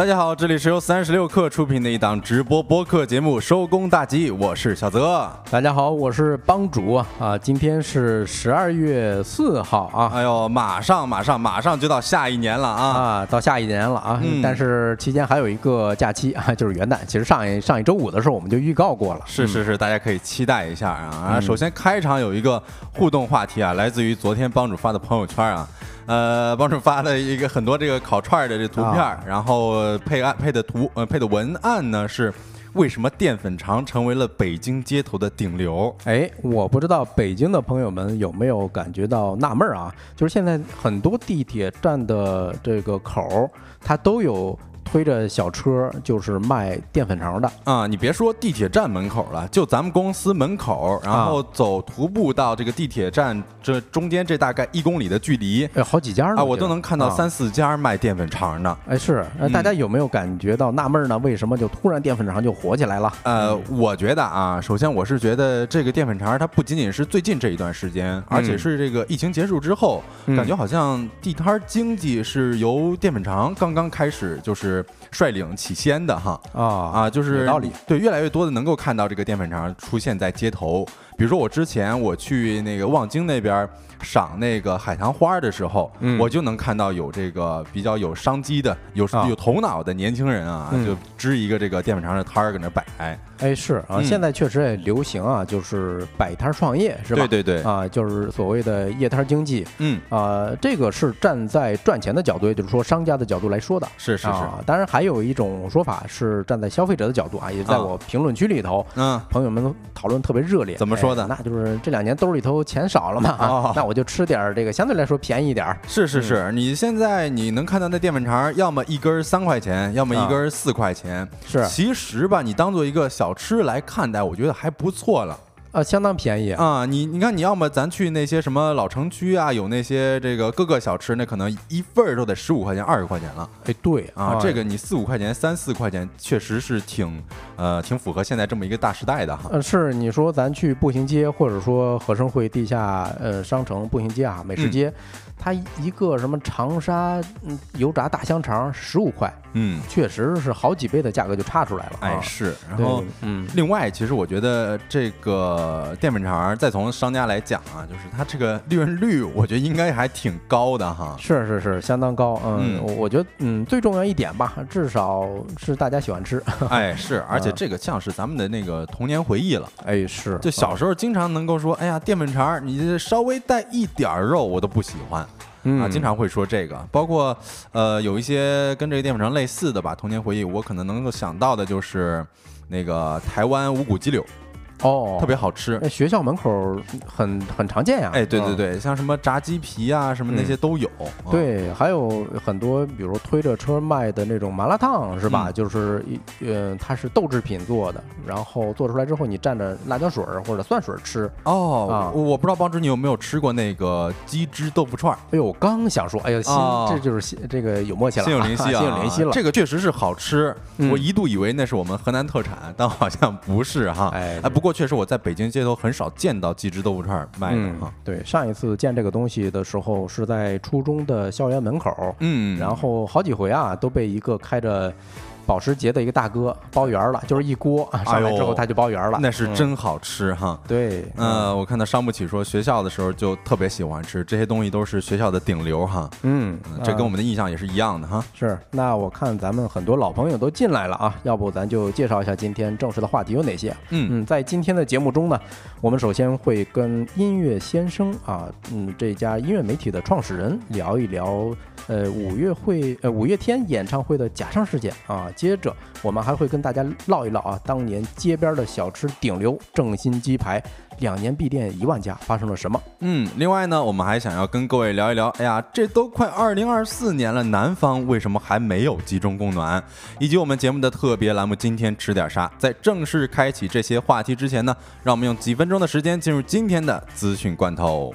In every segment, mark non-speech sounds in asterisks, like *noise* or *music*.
大家好，这里是由三十六氪出品的一档直播播客节目《收工大吉》，我是小泽。大家好，我是帮主啊，今天是十二月四号啊，哎呦，马上马上马上就到下一年了啊！啊，到下一年了啊，嗯但是期间还有一个假期啊，就是元旦。其实上一上一周五的时候我们就预告过了，是是是，大家可以期待一下啊！首先开场有一个互动话题啊，来自于昨天帮主发的朋友圈啊。呃，帮主发的一个很多这个烤串儿的这图片然后配案配的图呃配的文案呢是为什么淀粉肠成为了北京街头的顶流？哎，我不知道北京的朋友们有没有感觉到纳闷儿啊？就是现在很多地铁站的这个口儿，它都有推着小车，就是卖淀粉肠的。啊，你别说地铁站门口了，就咱们公司门口，然后走徒步到这个地铁站这中间这大概一公里的距离哎，好几家呢啊，我都能看到啊三四家卖淀粉肠的。哎，是，大家有没有感觉到纳闷呢？为什么就突然淀粉肠就火起来了？呃，我觉得啊，首先我是觉得这个淀粉肠它不仅仅是最近这一段时间，而且是这个疫情结束之后，嗯感觉好像地摊经济是由淀粉肠刚刚开始就是 Europe. 率领起先的哈。啊啊，就是有道理对，越来越多的能够看到这个淀粉肠出现在街头。比如说我之前我去那个望京那边赏那个海棠花的时候，嗯我就能看到有这个比较有商机的、有啊有头脑的年轻人啊，嗯就支一个这个淀粉肠的摊儿搁那摆。哎，是啊，嗯现在确实也流行啊，就是摆摊创业，是吧？对对对，啊，就是所谓的夜摊经济嗯，啊，这个是站在赚钱的角度，也就是说商家的角度来说的。是是是，啊，当然还有一种说法是站在消费者的角度啊，也在啊我评论区里头，嗯，朋友们都讨论特别热烈。怎么说的哎那就是这两年兜里头钱少了嘛，*laughs* 那我就吃点这个相对来说便宜一点儿。是是是，你现在你能看到那淀粉肠，要么一根三块钱，要么一根四块钱。是其实吧，你当做一个小吃来看待，我觉得还不错了。啊，相当便宜啊。啊，你你看，你要么咱去那些什么老城区啊，有那些这个各个小吃，那可能一份儿都得十五块钱、二十块钱了哎，对啊。这个你四五块钱、三四块钱，确实是挺呃挺符合现在这么一个大时代的哈。呃，是你说咱去步行街，或者说和生汇地下呃商城步行街啊，美食嗯街，它一个什么长沙嗯油炸大香肠十五块，嗯，确实是好几倍的价格就差出来了啊。哎是，然后。嗯，另外，其实我觉得这个淀粉肠儿，再从商家来讲啊，就是它这个利润率，我觉得应该还挺高的哈。是是是，相当高。嗯，嗯我我觉得嗯最重要一点吧，至少是大家喜欢吃。*laughs* 哎，是，而且嗯这个像是咱们的那个童年回忆了。哎，是，就小时候经常能够说，哎呀，淀粉肠儿，你稍微带一点儿肉，我都不喜欢啊，经常会说这个。包括呃，有一些跟这个淀粉肠类似的吧，童年回忆，我可能能够想到的就是那个台湾五谷鸡柳，哦，特别好吃。那学校门口很很常见呀。哎，对对嗯。对，像什么炸鸡皮啊，什么那些都有。啊，对，还有很多，比如推着车卖的那种麻辣烫，是吧？嗯就是一，呃，它是豆制品做的，然后做出来之后，你蘸着辣椒水儿或者蒜水儿吃。哦啊，我我不知道帮主你有没有吃过那个鸡汁豆腐串儿，哎呦，我刚想说，哎呀，心、哦这就是心这个有默契了，心有灵犀啊，*laughs* 心有灵犀了。这个确实是好吃，嗯我一度以为那是我们河南特产，但好像不是哈。哎哎，不过确实我在北京街头很少见到鸡汁豆腐串儿卖的嗯哈。，对，上一次见这个东西的时候是在初中的校园门口，嗯，然后好几回啊都被一个开着保时捷的一个大哥包圆儿了，就是一锅啊上来之后他就包圆儿了，那是嗯真好吃哈。对，呃，我看到伤不起说学校的时候就特别喜欢吃这些东西，都是学校的顶流哈。嗯，嗯这跟我们。们的印象也是一样的哈。是，那我看咱们很多老朋友都进来了啊，要不咱就介绍一下今天正式的话题有哪些？嗯嗯，在今天的节目中呢，我们首先会跟音乐先生啊，嗯，这家音乐媒体的创始人聊一聊，呃，五月会呃五月天演唱会的假唱事件啊。接着我们还会跟大家唠一唠啊，当年街边的小吃顶流正新鸡排，两年闭店一万家，发生了什么？嗯，另外呢，我们还想要跟各位聊一聊，哎呀，这都快二零二四年了，南方为什么还没有集中供暖？以及我们节目的特别栏目，今天吃点啥？在正式开启这些话题之前呢，让我们用几分钟的时间进入今天的资讯罐头。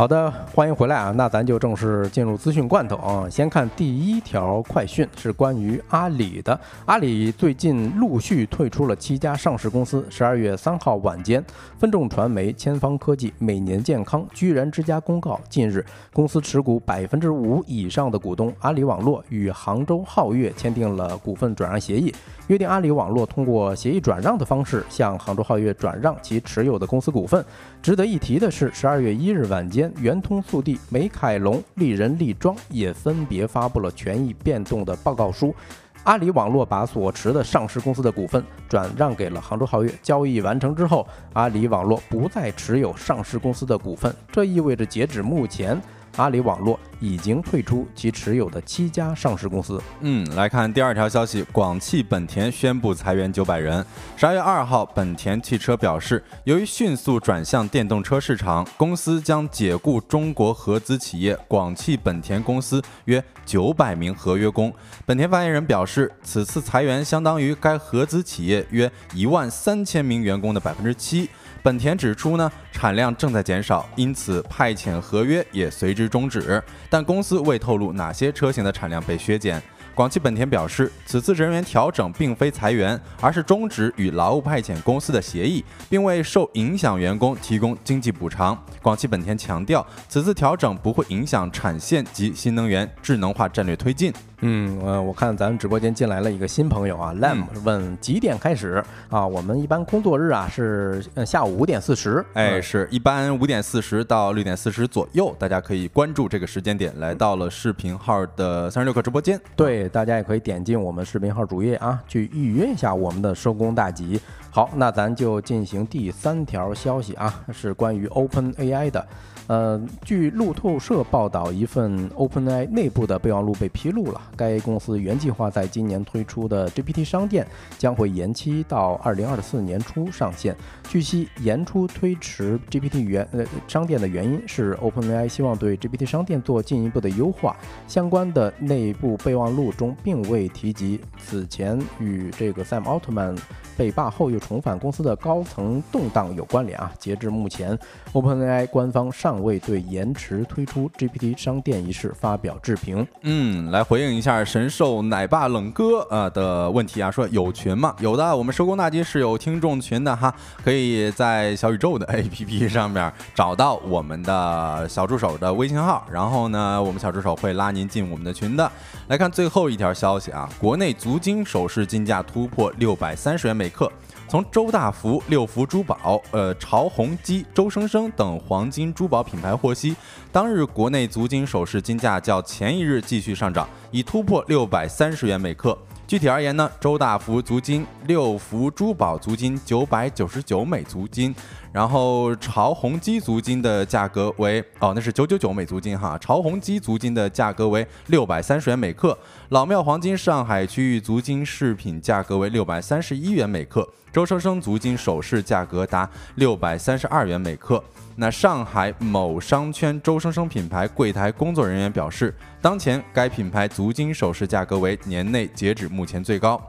好的，欢迎回来啊！那咱就正式进入资讯罐头啊。先看第一条快讯，是关于阿里的。阿里最近陆续退出了七家上市公司。十二月三号晚间，分众传媒、千方科技、每年健康、居然之家公告，近日公司持股百分之五以上的股东阿里网络与杭州皓月签订了股份转让协议。约定阿里网络通过协议转让的方式向杭州皓月转让其持有的公司股份。值得一提的是，十二月一日晚间，圆通速递、美凯龙、丽人丽庄也分别发布了权益变动的报告书。阿里网络把所持的上市公司的股份转让给了杭州皓月。交易完成之后，阿里网络不再持有上市公司的股份，这意味着截止目前。阿里网络已经退出其持有的七家上市公司。嗯，来看第二条消息，广汽本田宣布裁员九百人。十二月二号，本田汽车表示，由于迅速转向电动车市场，公司将解雇中国合资企业广汽本田公司约九百名合约工。本田发言人表示，此次裁员相当于该合资企业约一万三千名员工的百分之七。本田指出呢，产量正在减少，因此派遣合约也随之终止。但公司未透露哪些车型的产量被削减。广汽本田表示，此次人员调整并非裁员，而是终止与劳务派遣公司的协议，并为受影响员工提供经济补偿。广汽本田强调，此次调整不会影响产线及新能源智能化战略推进。嗯，呃，我看咱们直播间进来了一个新朋友啊，Lam 问几点开始啊？我们一般工作日啊是下午五点四十，哎，是一般五点四十到六点四十左右，大家可以关注这个时间点，来到了视频号的三十六课直播间。对，大家也可以点进我们视频号主页啊，去预约一下我们的收工大吉。好，那咱就进行第三条消息啊，是关于 Open AI 的。呃，据路透社报道，一份 OpenAI 内部的备忘录被披露了。该公司原计划在今年推出的 GPT 商店将会延期到二零二四年初上线。据悉，延出推迟 GPT 原呃商店的原因是 OpenAI 希望对 GPT 商店做进一步的优化。相关的内部备忘录中并未提及此前与这个 Sam Altman 被罢后又重返公司的高层动荡有关联啊。截至目前，OpenAI 官方尚未对延迟推出 GPT 商店一事发表置评。嗯，来回应一下神兽奶爸冷哥啊的问题啊，说有群吗？有的，我们收工大吉是有听众群的哈，可以在小宇宙的 *laughs* APP 上面找到我们的小助手的微信号，然后呢，我们小助手会拉您进我们的群的。来看最后一条消息啊，国内足金首饰金价突破六百三十元每克。从周大福、六福珠宝、呃潮宏基、周生生等黄金珠宝品牌获悉，当日国内足金首饰金价较前一日继续上涨，已突破六百三十元每克。具体而言呢，周大福足金、六福珠宝足金九百九十九每足金，然后潮宏基足金的价格为哦，那是九九九每足金哈。潮宏基足金的价格为六百三十元每克。老庙黄金上海区域足金饰品价格为六百三十一元每克。周生生足金首饰价格达六百三十二元每克。那上海某商圈周生生品牌柜台工作人员表示，当前该品牌足金首饰价格为年内截止目前最高。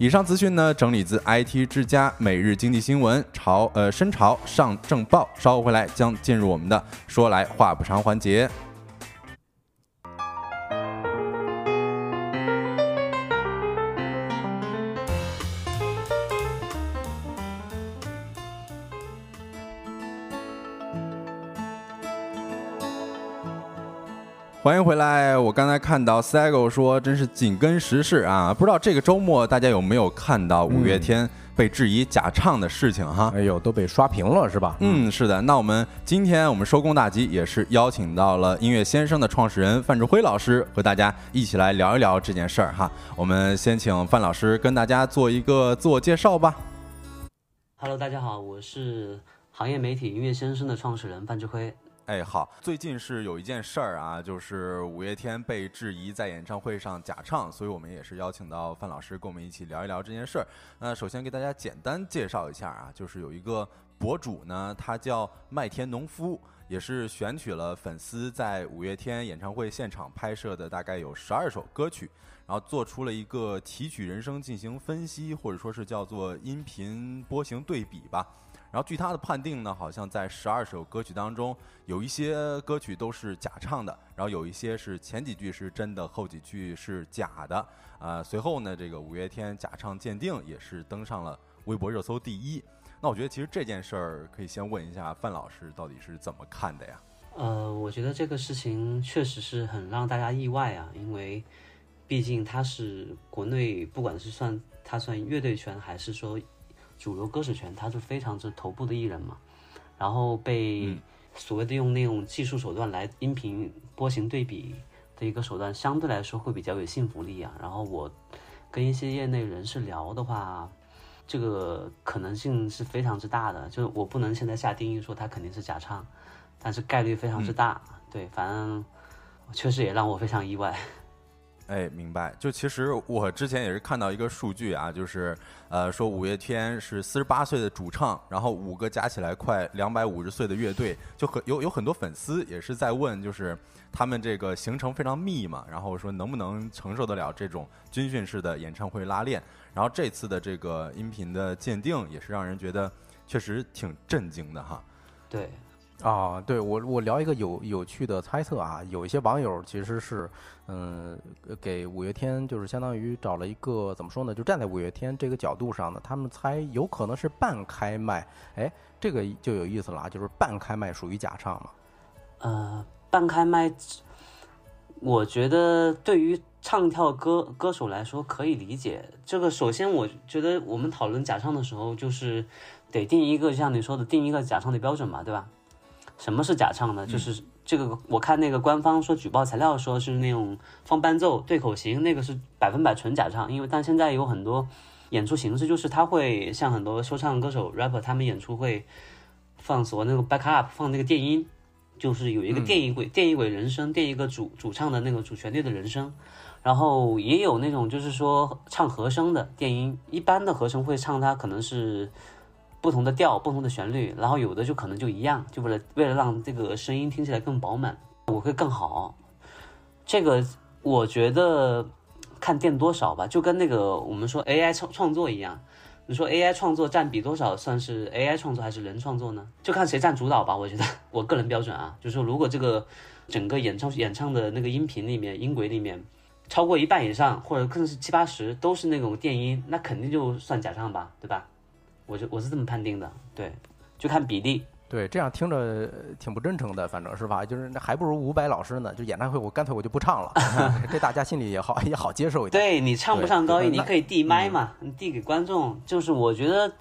以上资讯呢，整理自 IT 之家、每日经济新闻、潮呃深潮上证报。稍后回来将进入我们的说来话不长环节。欢迎回来！我刚才看到 Sago 说，真是紧跟时事啊！不知道这个周末大家有没有看到五月天被质疑假唱的事情哈？哎呦，都被刷屏了是吧？嗯，是的。那我们今天我们收工大吉也是邀请到了音乐先生的创始人范志辉老师，和大家一起来聊一聊这件事儿哈。我们先请范老师跟大家做一个自我介绍吧。Hello，大家好，我是行业媒体音乐先生的创始人范志辉。哎，好，最近是有一件事儿啊，就是五月天被质疑在演唱会上假唱，所以我们也是邀请到范老师跟我们一起聊一聊这件事儿。那首先给大家简单介绍一下啊，就是有一个博主呢，他叫麦田农夫，也是选取了粉丝在五月天演唱会现场拍摄的大概有十二首歌曲，然后做出了一个提取人声进行分析，或者说是叫做音频波形对比吧。然后据他的判定呢，好像在十二首歌曲当中，有一些歌曲都是假唱的，然后有一些是前几句是真的，后几句是假的。啊，随后呢，这个五月天假唱鉴定也是登上了微博热搜第一。那我觉得其实这件事儿可以先问一下范老师到底是怎么看的呀？呃，我觉得这个事情确实是很让大家意外啊，因为毕竟他是国内不管是算他算乐队圈还是说主流歌手圈，他是非常之头部的艺人嘛，然后被所谓的用那种技术手段来音频波形对比的一个手段，相对来说会比较有信服力啊。然后我跟一些业内人士聊的话。这个可能性是非常之大的，就是我不能现在下定义说他肯定是假唱，但是概率非常之大。对，反正确实也让我非常意外。哎，明白。就其实我之前也是看到一个数据啊，就是呃说五月天是四十八岁的主唱，然后五个加起来快两百五十岁的乐队，就很有有很多粉丝也是在问，就是他们这个行程非常密嘛，然后说能不能承受得了这种军训式的演唱会拉练。然后这次的这个音频的鉴定也是让人觉得确实挺震惊的哈。对。啊，对我我聊一个有有趣的猜测啊，有一些网友其实是，嗯，给五月天就是相当于找了一个怎么说呢，就站在五月天这个角度上呢，他们猜有可能是半开麦，哎，这个就有意思了啊，就是半开麦属于假唱嘛？呃，半开麦，我觉得对于唱跳歌歌手来说可以理解。这个首先我觉得我们讨论假唱的时候，就是得定一个像你说的定一个假唱的标准嘛，对吧？什么是假唱呢？就是这个，我看那个官方说举报材料说是那种放伴奏、对口型，那个是百分百纯假唱。因为但现在有很多演出形式，就是他会像很多说唱歌手、rapper，他们演出会放所谓那个 back up，放那个电音，就是有一个电音轨、电音轨人声，电一个主主唱的那个主旋律的人声。然后也有那种就是说唱和声的电音，一般的和声会唱它可能是。不同的调，不同的旋律，然后有的就可能就一样，就为了为了让这个声音听起来更饱满，我会更好。这个我觉得看电多少吧，就跟那个我们说 AI 创创作一样，你说 AI 创作占比多少算是 AI 创作还是人创作呢？就看谁占主导吧。我觉得 *laughs* 我个人标准啊，就是说如果这个整个演唱演唱的那个音频里面音轨里面超过一半以上，或者更是七八十都是那种电音，那肯定就算假唱吧，对吧？我就我是这么判定的，对，就看比例。对，这样听着挺不真诚的，反正是吧？就是那还不如伍佰老师呢。就演唱会，我干脆我就不唱了，*laughs* 这大家心里也好也好接受一点。对你唱不上高音，你可以递麦嘛，你递给观众。就是我觉得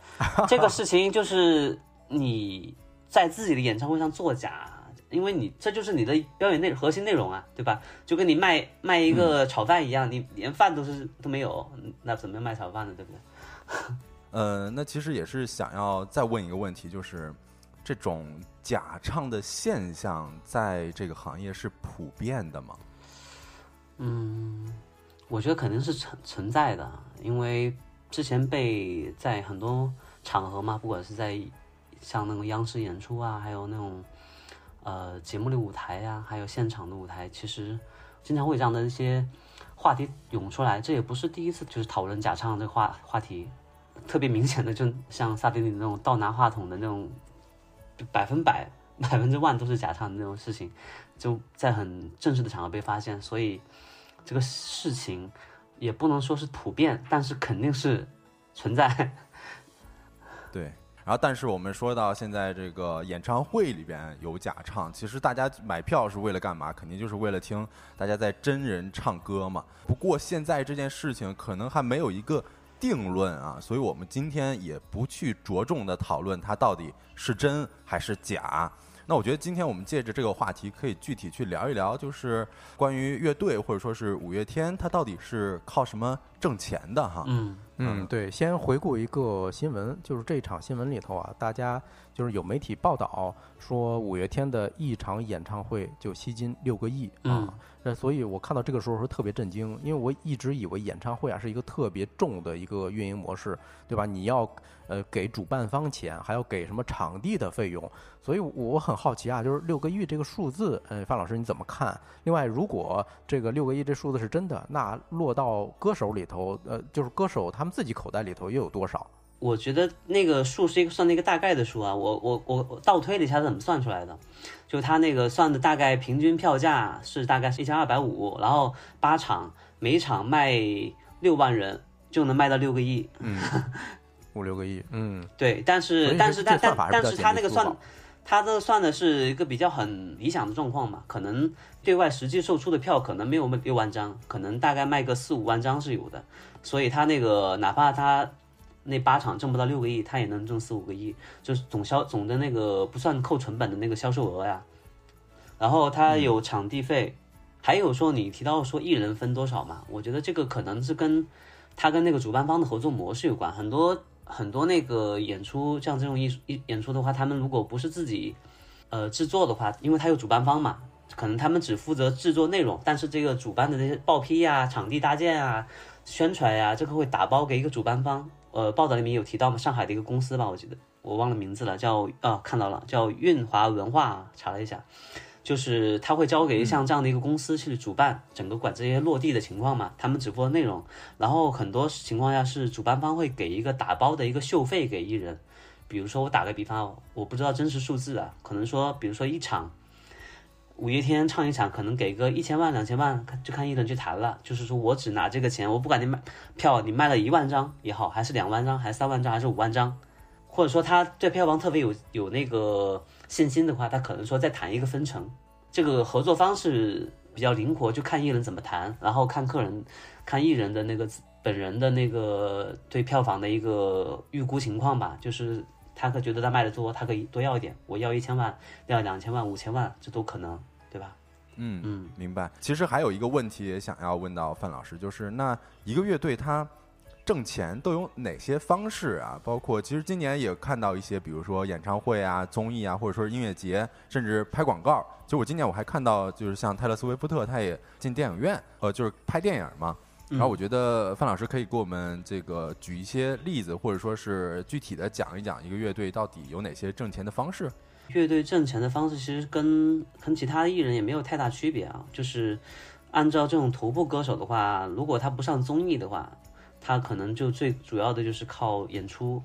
这个事情就是 *laughs* 你在自己的演唱会上作假，因为你这就是你的表演内核心内容啊，对吧？就跟你卖卖一个炒饭一样，你连饭都是都没有，那怎么卖炒饭呢？对不对？呃，那其实也是想要再问一个问题，就是这种假唱的现象在这个行业是普遍的吗？嗯，我觉得肯定是存存在的，因为之前被在很多场合嘛，不管是在像那种央视演出啊，还有那种呃节目的舞台呀，还有现场的舞台，其实经常会有这样的一些话题涌出来。这也不是第一次，就是讨论假唱这个话话题。特别明显的，就像萨顶顶那种倒拿话筒的那种，百分百、*laughs* 百分之万都是假唱的那种事情，就在很正式的场合被发现，所以这个事情也不能说是普遍，但是肯定是存在。*laughs* 对，然后但是我们说到现在这个演唱会里边有假唱，其实大家买票是为了干嘛？肯定就是为了听大家在真人唱歌嘛。不过现在这件事情可能还没有一个。定论啊，所以我们今天也不去着重的讨论它到底是真还是假。那我觉得今天我们借着这个话题，可以具体去聊一聊，就是关于乐队或者说是五月天，它到底是靠什么挣钱的哈？嗯嗯，对，先回顾一个新闻，就是这场新闻里头啊，大家就是有媒体报道说五月天的一场演唱会就吸金六个亿啊。所以，我看到这个时候是特别震惊，因为我一直以为演唱会啊是一个特别重的一个运营模式，对吧？你要呃给主办方钱，还要给什么场地的费用，所以我很好奇啊，就是六个亿这个数字，呃，范老师你怎么看？另外，如果这个六个亿这数字是真的，那落到歌手里头，呃，就是歌手他们自己口袋里头又有多少？我觉得那个数是一个算的一个大概的数啊，我我我我倒推了一下是怎么算出来的，就他那个算的大概平均票价是大概是一千二百五，然后八场每场卖六万人就能卖到六个亿，嗯，*laughs* 五六个亿，嗯，对，但是但是但但但是他那个算他这个算的是一个比较很理想的状况嘛，可能对外实际售出的票可能没有六万张，可能大概卖个四五万张是有的，所以他那个哪怕他那八场挣不到六个亿，他也能挣四五个亿，就是总销总的那个不算扣成本的那个销售额呀。然后他有场地费，还有说你提到说艺人分多少嘛，我觉得这个可能是跟他跟那个主办方的合作模式有关，很多很多那个演出，像这种艺术艺演出的话，他们如果不是自己呃制作的话，因为他有主办方嘛，可能他们只负责制作内容，但是这个主办的这些报批呀、场地搭建啊、宣传呀、这个会打包给一个主办方。呃，报道里面有提到嘛，上海的一个公司吧，我记得我忘了名字了，叫啊看到了，叫运华文化，查了一下。就是他会交给像这样的一个公司去主办，整个管这些落地的情况嘛，他们直播的内容，然后很多情况下是主办方会给一个打包的一个秀费给艺人，比如说我打个比方，我不知道真实数字啊，可能说比如说一场五月天唱一场，可能给个一千万两千万，就看艺人去谈了，就是说我只拿这个钱，我不管你卖票你卖了一万张也好，还是两万张，还是三万张，还是五万张，或者说他对票房特别有有那个信心的话，他可能说再谈一个分成。这个合作方式比较灵活，就看艺人怎么谈，然后看客人、看艺人的那个本人的那个对票房的一个预估情况吧。就是他可觉得他卖的多，他可以多要一点，我要一千万，要两千万、五千万，这都可能，对吧？嗯嗯，明白。其实还有一个问题也想要问到范老师，就是那一个乐队它挣钱都有哪些方式啊？包括其实今年也看到一些，比如说演唱会啊、综艺啊，或者说是音乐节，甚至拍广告。就我今年我还看到，就是像泰勒·斯威夫特，他也进电影院，呃，就是拍电影嘛。然后我觉得范老师可以给我们这个举一些例子，或者说是具体的讲一讲一个乐队到底有哪些挣钱的方式。乐队挣钱的方式其实跟跟其他艺人也没有太大区别啊，就是按照这种头部歌手的话，如果他不上综艺的话，他可能就最主要的就是靠演出，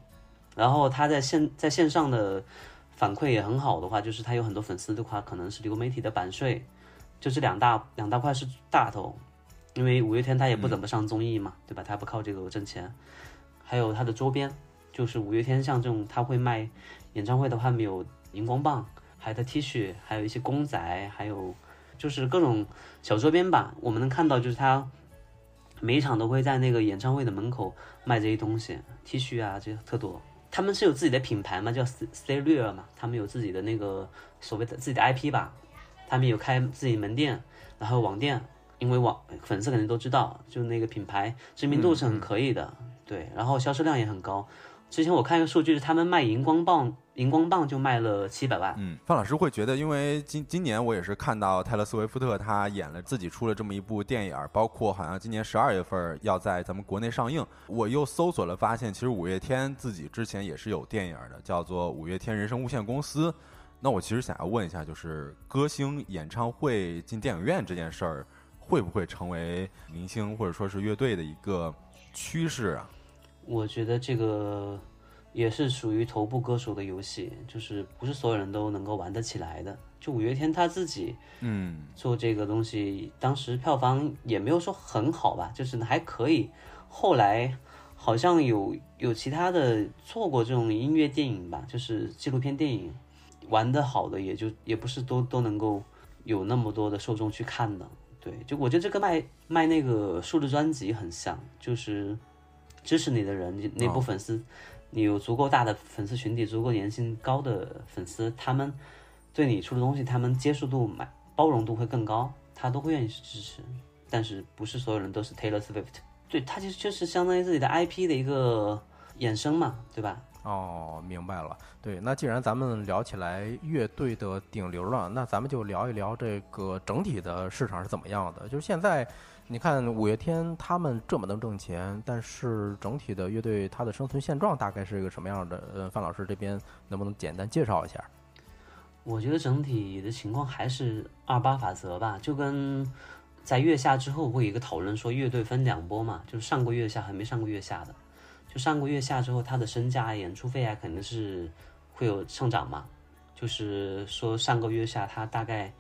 然后他在线在线上的反馈也很好的话，就是他有很多粉丝的话，可能是流媒体的版税，就这两大两大块是大头，因为五月天他也不怎么上综艺嘛，对吧？他不靠这个挣钱，还有他的周边，就是五月天像这种他会卖演唱会的话，没有荧光棒，还有他 T 恤，还有一些公仔，还有就是各种小周边吧。我们能看到，就是他每一场都会在那个演唱会的门口卖这些东西，T 恤啊，这些特多。他们是有自己的品牌嘛，叫 Stay Real 嘛，他们有自己的那个所谓的自己的 IP 吧，他们有开自己门店，然后网店，因为网粉丝肯定都知道，就那个品牌知名度是很可以的，对，然后销售量也很高。之前我看一个数据，是他们卖荧光棒，荧光棒就卖了七百万。嗯，范老师会觉得，因为今今年我也是看到泰勒·斯威夫特他演了自己出了这么一部电影，包括好像今年十二月份要在咱们国内上映。我又搜索了，发现其实五月天自己之前也是有电影的，叫做《五月天人生无限公司》。那我其实想要问一下，就是歌星演唱会进电影院这件事儿，会不会成为明星或者说是乐队的一个趋势啊？我觉得这个也是属于头部歌手的游戏，就是不是所有人都能够玩得起来的。就五月天他自己嗯做这个东西，当时票房也没有说很好吧，就是还可以。后来好像有有其他的做过这种音乐电影吧，就是纪录片电影，玩得好的也就也不是都都能够有那么多的受众去看的。对，就我觉得这个卖卖那个数字专辑很像，就是支持你的人，你那部粉丝，你有足够大的粉丝群体，足够粘性高的粉丝，他们对你出的东西，他们接受度、买包容度会更高，他都会愿意去支持。但是不是所有人都是 Taylor Swift，对他其实就是相当于自己的 IP 的一个衍生嘛，对吧？哦，明白了。对，那既然咱们聊起来乐队的顶流了，那咱们就聊一聊这个整体的市场是怎么样的。就是现在，你看五月天他们这么能挣钱，但是整体的乐队它的生存现状大概是一个什么样的？呃，范老师这边能不能简单介绍一下？我觉得整体的情况还是二八法则吧，就跟在月下之后会有一个讨论说乐队分两波嘛，就是上过月下和没上过月下的。就上个月下之后，他的身价、演出费啊，肯定是会有上涨嘛。就是说上个月下他大概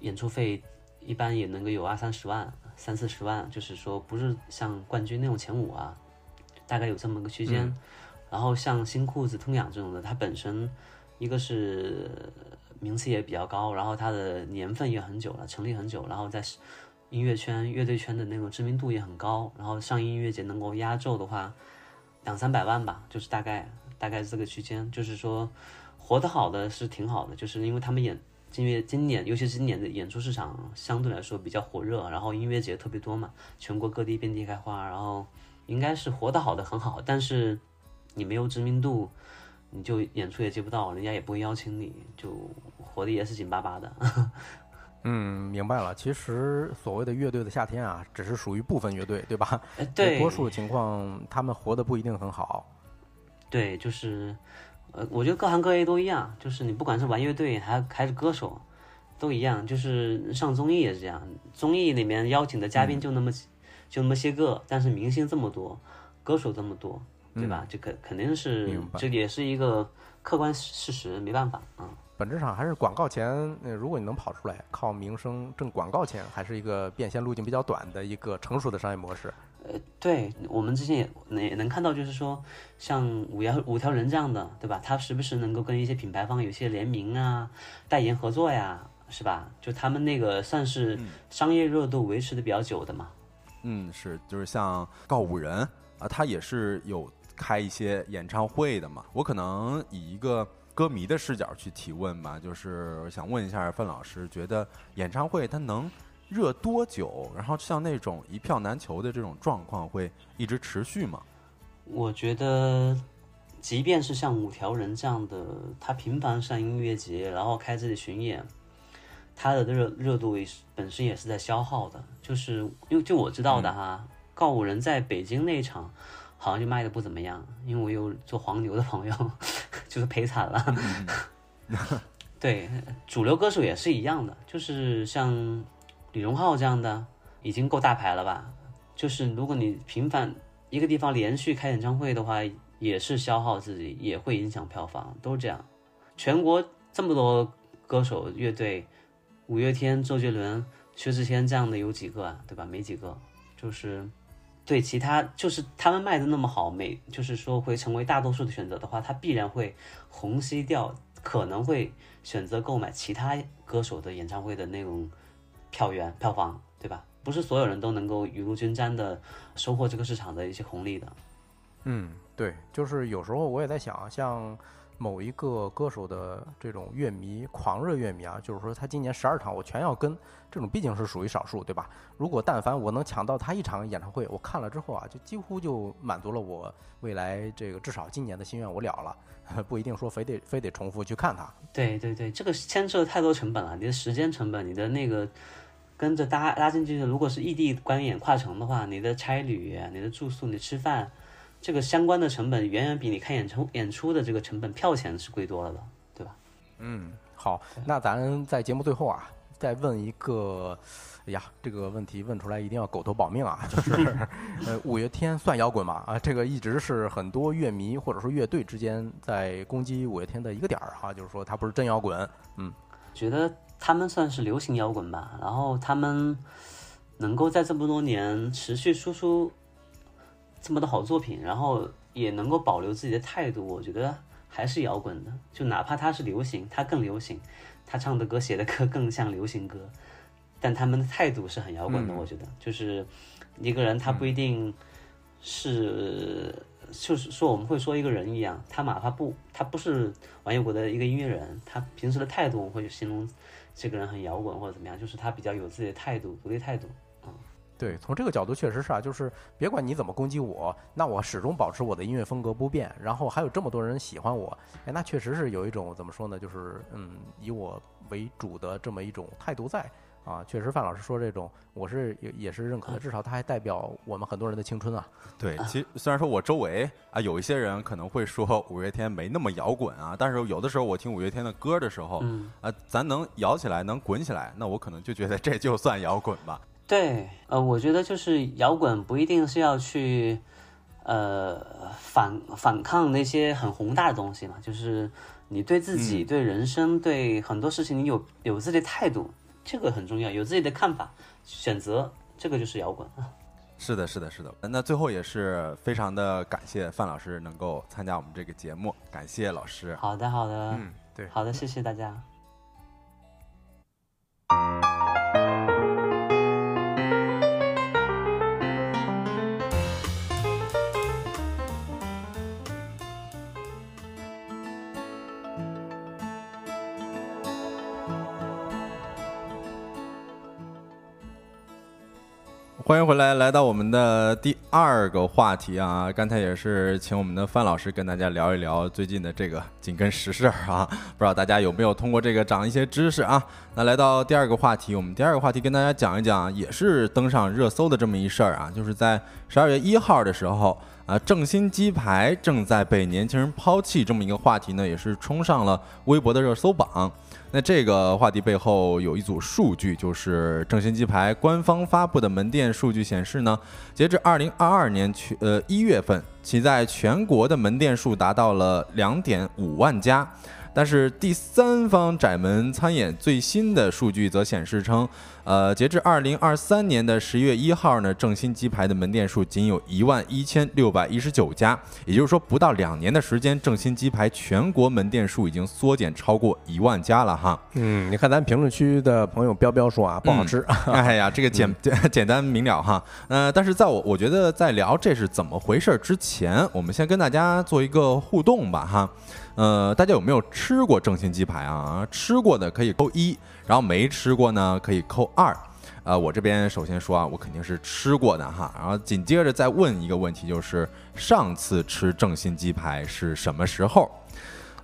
演出费一般也能够有二三十万、三四十万，就是说不是像冠军那种前五啊，大概有这么个区间。然后像新裤子、通养这种的，它本身一个是名次也比较高，然后它的年份也很久了，成立很久，然后在音乐圈、乐队圈的那种知名度也很高，然后上音乐节能够压轴的话，两三百万吧，就是大概大概这个区间，就是说活得好的是挺好的，就是因为他们演今月今年，尤其是今年的演出市场相对来说比较火热，然后音乐节特别多嘛，全国各地遍地开花，然后应该是活得好的很好，但是。你没有知名度，你就演出也接不到，人家也不会邀请你，就活的也是紧巴巴的。*laughs* 嗯，明白了。其实所谓的乐队的夏天啊，只是属于部分乐队，对吧？对。多数情况，他们活的不一定很好。对，就是，呃，我觉得各行各业都一样，就是你不管是玩乐队还还是歌手，都一样。就是上综艺也是这样，综艺里面邀请的嘉宾就那么就那么些个，但是明星这么多，歌手这么多。对吧？这肯肯定是，这也是一个客观事实，没办法啊。本质上还是广告钱，如果你能跑出来，靠名声挣广告钱，还是一个变现路径比较短的一个成熟的商业模式。呃，对我们之前也能也能看到，就是说像五条五条人这样的，对吧？他时不时能够跟一些品牌方有些联名啊、代言合作呀，是吧？就他们那个算是商业热度维持的比较久的嘛。嗯，是，就是像告五人啊，他也是有。开一些演唱会的嘛，我可能以一个歌迷的视角去提问吧，就是想问一下范老师，觉得演唱会它能热多久？然后像那种一票难求的这种状况会一直持续吗？我觉得，即便是像五条人这样的，他频繁上音乐节，然后开自己巡演，他的热热度也是本身也是在消耗的。就是因为就我知道的哈，告五人在北京那场。好像就卖的不怎么样，因为我有做黄牛的朋友，*laughs* 就是赔惨了。对，主流歌手也是一样的，就是像李荣浩这样的，已经够大牌了吧？就是如果你频繁一个地方连续开演唱会的话，也是消耗自己，也会影响票房，都是这样。全国这么多歌手乐队，五月天、周杰伦、薛之谦这样的有几个啊？对吧？没几个，就是。对其他就是他们卖的那么好，每就是说会成为大多数的选择的话，他必然会虹吸掉，可能会选择购买其他歌手的演唱会的那种票源票房，对吧？不是所有人都能够雨露均沾的收获这个市场的一些红利的。嗯，对，就是有时候我也在想，像。某一个歌手的这种乐迷狂热乐迷啊，就是说他今年十二场我全要跟，这种毕竟是属于少数，对吧？如果但凡我能抢到他一场演唱会，我看了之后啊，就几乎就满足了我未来这个至少今年的心愿，我了了，*laughs* 不一定说非得非得重复去看他。对对对，这个牵涉太多成本了，你的时间成本，你的那个跟着搭拉进去的，如果是异地观演跨城的话，你的差旅、你的住宿、你吃饭。这个相关的成本远远比你看演出演出的这个成本票钱是贵多了的，对吧？嗯，好，那咱在节目最后啊，再问一个，哎呀，这个问题问出来一定要狗头保命啊，*laughs* 就是，呃，五月天算摇滚吗？啊，这个一直是很多乐迷或者说乐队之间在攻击五月天的一个点儿哈，就是说他不是真摇滚。嗯，觉得他们算是流行摇滚吧，然后他们能够在这么多年持续输出。这么多好作品，然后也能够保留自己的态度，我觉得还是摇滚的。就哪怕他是流行，他更流行，他唱的歌、写的歌更像流行歌，但他们的态度是很摇滚的。我觉得，就是一个人他不一定是，就是说我们会说一个人一样，他哪怕不，他不是玩摇滚的一个音乐人，他平时的态度我会形容这个人很摇滚或者怎么样，就是他比较有自己的态度，独立态度。对，从这个角度确实是啊，就是别管你怎么攻击我，那我始终保持我的音乐风格不变，然后还有这么多人喜欢我，哎，那确实是有一种怎么说呢，就是嗯，以我为主的这么一种态度在啊。确实，范老师说这种，我是也也是认可的，至少他还代表我们很多人的青春啊。对，其实虽然说我周围啊有一些人可能会说 *laughs* 五月天没那么摇滚啊，但是有的时候我听五月天的歌的时候，啊，咱能摇起来，能滚起来，那我可能就觉得这就算摇滚吧。对，呃，我觉得就是摇滚不一定是要去，呃反反抗那些很宏大的东西嘛，就是你对自己、对人生、对很多事情你有有自己的态度，这个很重要，有自己的看法、选择，这个就是摇滚啊。*laughs* 是的，是的，是的。那最后也是非常的感谢范老师能够参加我们这个节目，感谢老师。好的，好的，嗯，对，好的，谢谢大家。欢迎回来，来到我们的第二个话题啊！刚才也是请我们的范老师跟大家聊一聊最近的这个紧跟时事啊，不知道大家有没有通过这个长一些知识啊？那来到第二个话题，我们第二个话题跟大家讲一讲，也是登上热搜的这么一事儿啊，就是在十二月一号的时候啊，正新鸡排正在被年轻人抛弃这么一个话题呢，也是冲上了微博的热搜榜。那这个话题背后有一组数据，就是正新鸡排官方发布的门店数据显示呢，截至二零二二年去呃一月份，其在全国的门店数达到了两点五万家。但是第三方窄门餐饮最新的数据则显示称，呃，截至二零二三年的十月一号呢，正新鸡排的门店数仅有一万一千六百一十九家，也就是说，不到两年的时间，正新鸡排全国门店数已经缩减超过一万家了哈。嗯，你看咱评论区的朋友彪彪说啊，不好吃。*laughs* 哎呀，这个简简 *laughs* 简单明了哈。呃，但是在我我觉得在聊这是怎么回事之前，我们先跟大家做一个互动吧哈。呃，大家有没有吃过正新鸡排啊？吃过的可以扣一，然后没吃过呢可以扣二。呃，我这边首先说啊，我肯定是吃过的哈。然后紧接着再问一个问题，就是上次吃正新鸡排是什么时候？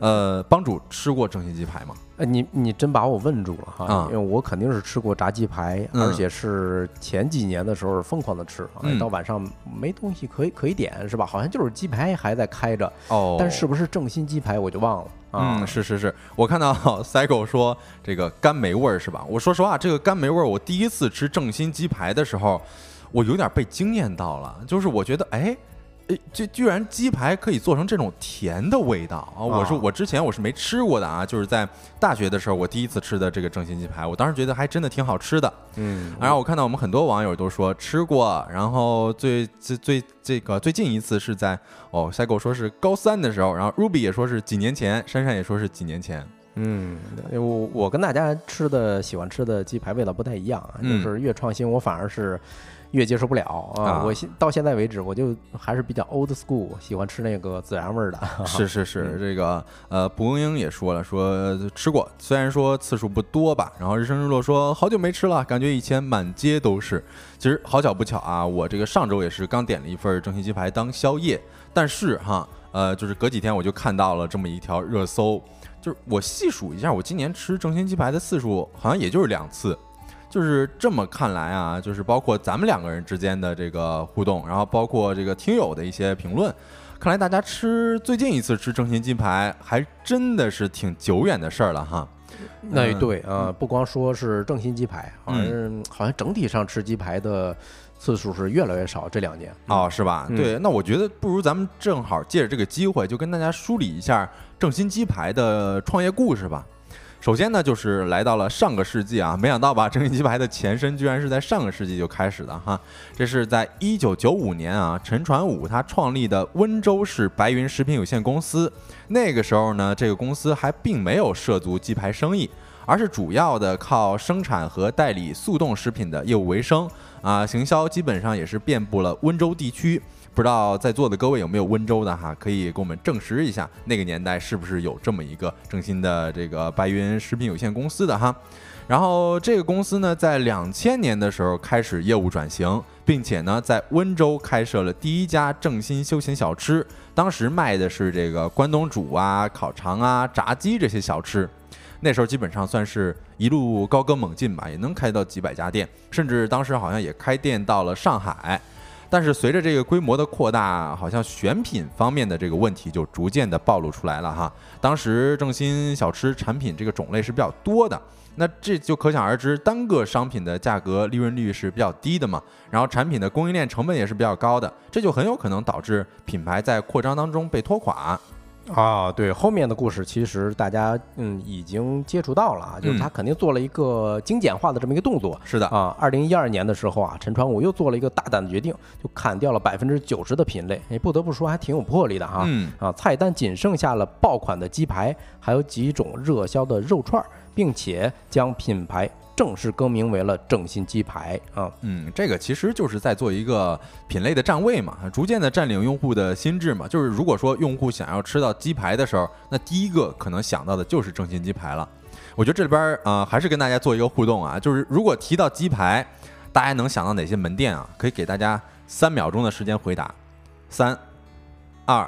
呃，帮主吃过正新鸡排吗？呃，你你真把我问住了哈，啊因为我肯定是吃过炸鸡排，嗯而且是前几年的时候疯狂的吃，到晚上没东西可以可以点是吧？好像就是鸡排还在开着，哦，但是不是正新鸡排我就忘了啊。嗯，是是是，我看到 *laughs* Cycle 说这个甘梅味儿是吧？我说实话，这个甘梅味儿，我第一次吃正新鸡排的时候，我有点被惊艳到了，就是我觉得，哎。诶，这居然鸡排可以做成这种甜的味道啊！我是啊我之前我是没吃过的啊，就是在大学的时候我第一次吃的这个正新鸡排，我当时觉得还真的挺好吃的。嗯，然后我看到我们很多网友都说吃过，然后最最最这个最近一次是在哦赛狗说是高三的时候，然后 Ruby 也说是几年前，珊珊也说是几年前。嗯，我我跟大家吃的喜欢吃的鸡排味道不太一样啊，嗯就是越创新我反而是越接受不了啊啊。我现到现在为止，我就还是比较 old school，喜欢吃那个孜然味儿的。是是是，这个呃，蒲公英也说了，说吃过，虽然说次数不多吧。然后日升日落说好久没吃了，感觉以前满街都是。其实好巧不巧啊，我这个上周也是刚点了一份正新鸡排当宵夜，但是哈，呃，就是隔几天我就看到了这么一条热搜，就是我细数一下，我今年吃正新鸡排的次数好像也就是两次。就是这么看来啊，就是包括咱们两个人之间的这个互动，然后包括这个听友的一些评论，看来大家吃最近一次吃正新鸡排，还真的是挺久远的事儿了哈。那也嗯对啊，不光说是正新鸡排，好像是好像整体上吃鸡排的次数是越来越少，这两年。哦，是吧？嗯对，那我觉得不如咱们正好借着这个机会，就跟大家梳理一下正新鸡排的创业故事吧。首先呢，就是来到了上个世纪啊，没想到吧，正新鸡排的前身居然是在上个世纪就开始的哈。这是在一九九五年啊，陈传武他创立的温州市白云食品有限公司。那个时候呢，这个公司还并没有涉足鸡排生意，而是主要的靠生产和代理速冻食品的业务为生啊，行销基本上也是遍布了温州地区。不知道在座的各位有没有温州的哈，可以给我们证实一下，那个年代是不是有这么一个正新的这个白云食品有限公司的哈？然后这个公司呢，在两千年的时候开始业务转型，并且呢，在温州开设了第一家正新休闲小吃，当时卖的是这个关东煮啊、烤肠啊、炸鸡这些小吃。那时候基本上算是一路高歌猛进吧，也能开到几百家店，甚至当时好像也开店到了上海。但是随着这个规模的扩大，好像选品方面的这个问题就逐渐的暴露出来了哈。当时正新小吃产品这个种类是比较多的，那这就可想而知，单个商品的价格利润率是比较低的嘛，然后产品的供应链成本也是比较高的，这就很有可能导致品牌在扩张当中被拖垮。啊，对，后面的故事其实大家嗯已经接触到了啊，就是他肯定做了一个精简化的这么一个动作。是的啊，二零一二年的时候啊，陈传武又做了一个大胆的决定，就砍掉了百分之九十的品类。你不得不说还挺有魄力的哈。嗯啊，菜单仅剩下了爆款的鸡排，还有几种热销的肉串儿，并且将品牌正式更名为了正新鸡排啊。嗯，这个其实就是在做一个品类的站位嘛，逐渐的占领用户的心智嘛。就是如果说用户想要吃到鸡排的时候，那第一个可能想到的就是正新鸡排了。我觉得这里边儿呃还是跟大家做一个互动啊，就是如果提到鸡排，大家能想到哪些门店啊？可以给大家三秒钟的时间回答，三、二、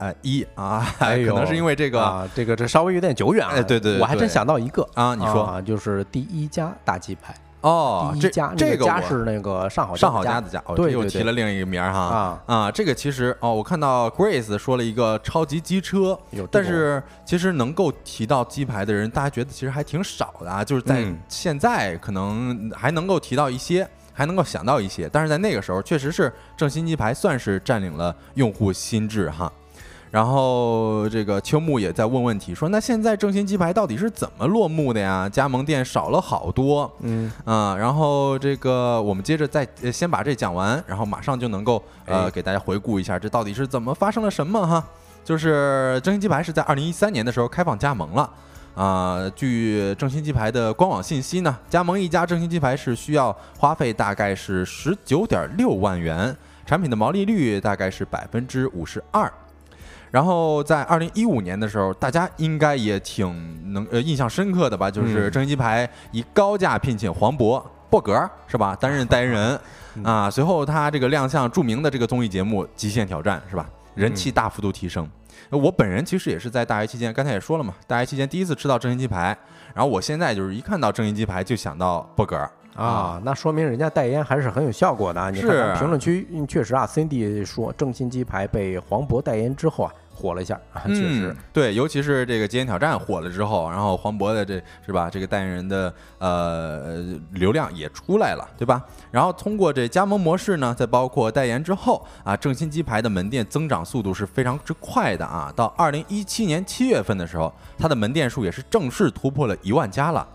呃一啊，可能是因为这个啊，这个这稍微有点久远啊。哎对对对我还真想到一个啊，你说啊，就是第一家大鸡排。哦，这第一家，这个家是那个上好上好家家的家，哦，对又提了另一个名儿哈啊啊，这个其实哦，我看到 Grace 说了一个超级机车，但是其实能够提到鸡排的人，大家觉得其实还挺少的啊，就是在嗯现在可能还能够提到一些。还能够想到一些，但是在那个时候，确实是正新鸡排算是占领了用户心智哈。然后这个秋木也在问问题，说那现在正新鸡排到底是怎么落幕的呀？加盟店少了好多，嗯，啊、然后这个我们接着再呃先把这讲完，然后马上就能够呃哎给大家回顾一下这到底是怎么发生了什么哈。就是正新鸡排是在二零一三年的时候开放加盟了。啊、据正新鸡排的官网信息呢，加盟一家正新鸡排是需要花费大概是十九点六万元，产品的毛利率大概是百分之五十二。然后在二零一五年的时候，大家应该也挺能呃印象深刻的吧？就是嗯正新鸡排以高价聘请黄渤、博格是吧担任代言人 *laughs* 啊。随后他这个亮相著名的这个综艺节目《极限挑战》是吧？人气大幅度提升。呃我本人其实也是在大学期间，刚才也说了嘛，大学期间第一次吃到正新鸡排，然后我现在就是一看到正新鸡排就想到博格啊，那说明人家代言还是很有效果的啊。你看看评论区，嗯确实啊，Cindy 说正新鸡排被黄渤代言之后啊，火了一下啊，确实嗯，对，尤其是这个《极限挑战》火了之后，然后黄渤的这是吧，这个代言人的呃流量也出来了，对吧？然后通过这加盟模式呢，再包括代言之后啊，正新鸡排的门店增长速度是非常之快的啊。到二零一七年七月份的时候，它的门店数也是正式突破了一万家了。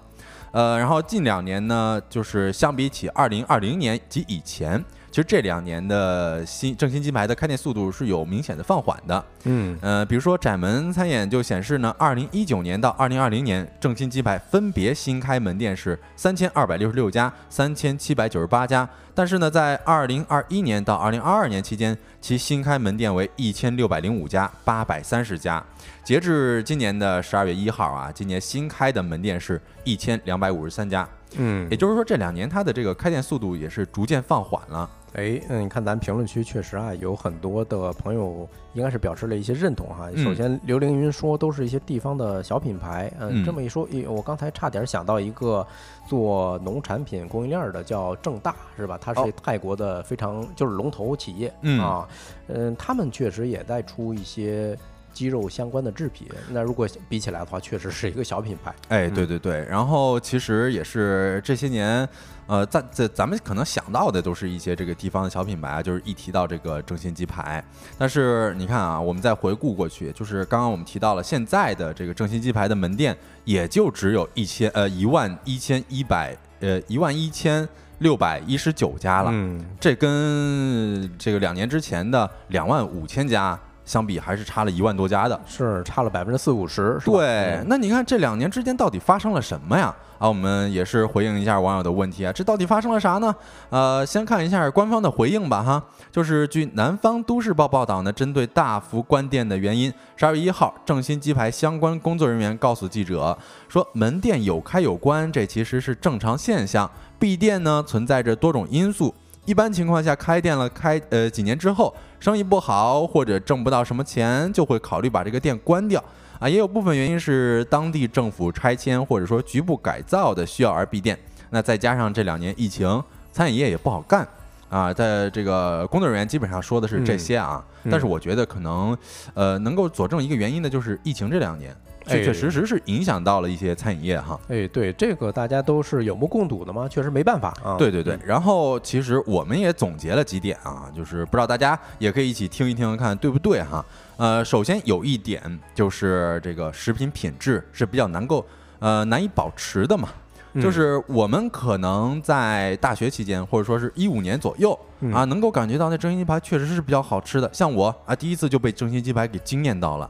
呃，然后近两年呢，就是相比起二零二零年及以前，其实这两年的新正新金牌的开店速度是有明显的放缓的。嗯呃，比如说窄门餐饮就显示呢，二零一九年到二零二零年，正新金牌分别新开门店是三千二百六十六家、三千七百九十八家，但是呢，在二零二一年到二零二二年期间，其新开门店为一千六百零五家、八百三十家。截至今年的十二月一号啊，今年新开的门店是一千两百五十三家，嗯也，就是说这两年它的这个开店速度也是逐渐放缓了。哎，嗯，你看咱评论区确实啊，有很多的朋友应该是表示了一些认同哈。嗯首先，刘凌云说都是一些地方的小品牌，嗯，嗯这么一说，诶我刚才差点想到一个做农产品供应链的叫正大，是吧？它哦是泰国的非常就是龙头企业嗯啊，嗯，他们确实也在出一些。鸡肉相关的制品，那如果比起来的话，确实是一个小品牌。哎，嗯。对对对，然后其实也是这些年，呃，在这咱们可能想到的都是一些这个地方的小品牌啊，就是一提到这个正新鸡排，但是你看啊，我们再回顾过去，就是刚刚我们提到了现在的这个正新鸡排的门店，也就只有一千呃一万一千一百呃一万一千六百一十九家了，嗯，这跟这个两年之前的两万五千家相比，还是差了一万多家的。是差了百分之四五十，对，嗯那你看这两年之间到底发生了什么呀？啊，我们也是回应一下网友的问题啊，这到底发生了啥呢？呃，先看一下官方的回应吧哈，就是据南方都市报报道呢，针对大幅关店的原因，十二月一号，正新鸡排相关工作人员告诉记者说，门店有开有关，这其实是正常现象，闭店呢存在着多种因素。一般情况下，开店了开呃几年之后，生意不好或者挣不到什么钱，就会考虑把这个店关掉啊。也有部分原因是当地政府拆迁或者说局部改造的需要而闭店。那再加上这两年疫情，餐饮业也不好干啊，在这个工作人员基本上说的是这些啊，但是我觉得可能呃能够佐证一个原因呢，就是疫情这两年确哎确实实是影响到了一些餐饮业哈。哎，对，这个大家都是有目共睹的嘛，确实没办法啊。对对对，然后其实我们也总结了几点啊，就是不知道大家也可以一起听一听，看对不对哈。呃，首先有一点就是这个食品品质是比较难够呃难以保持的嘛，嗯就是我们可能在大学期间或者说是一五年左右嗯啊，能够感觉到那正新鸡排确实是比较好吃的，像我啊第一次就被正新鸡排给惊艳到了。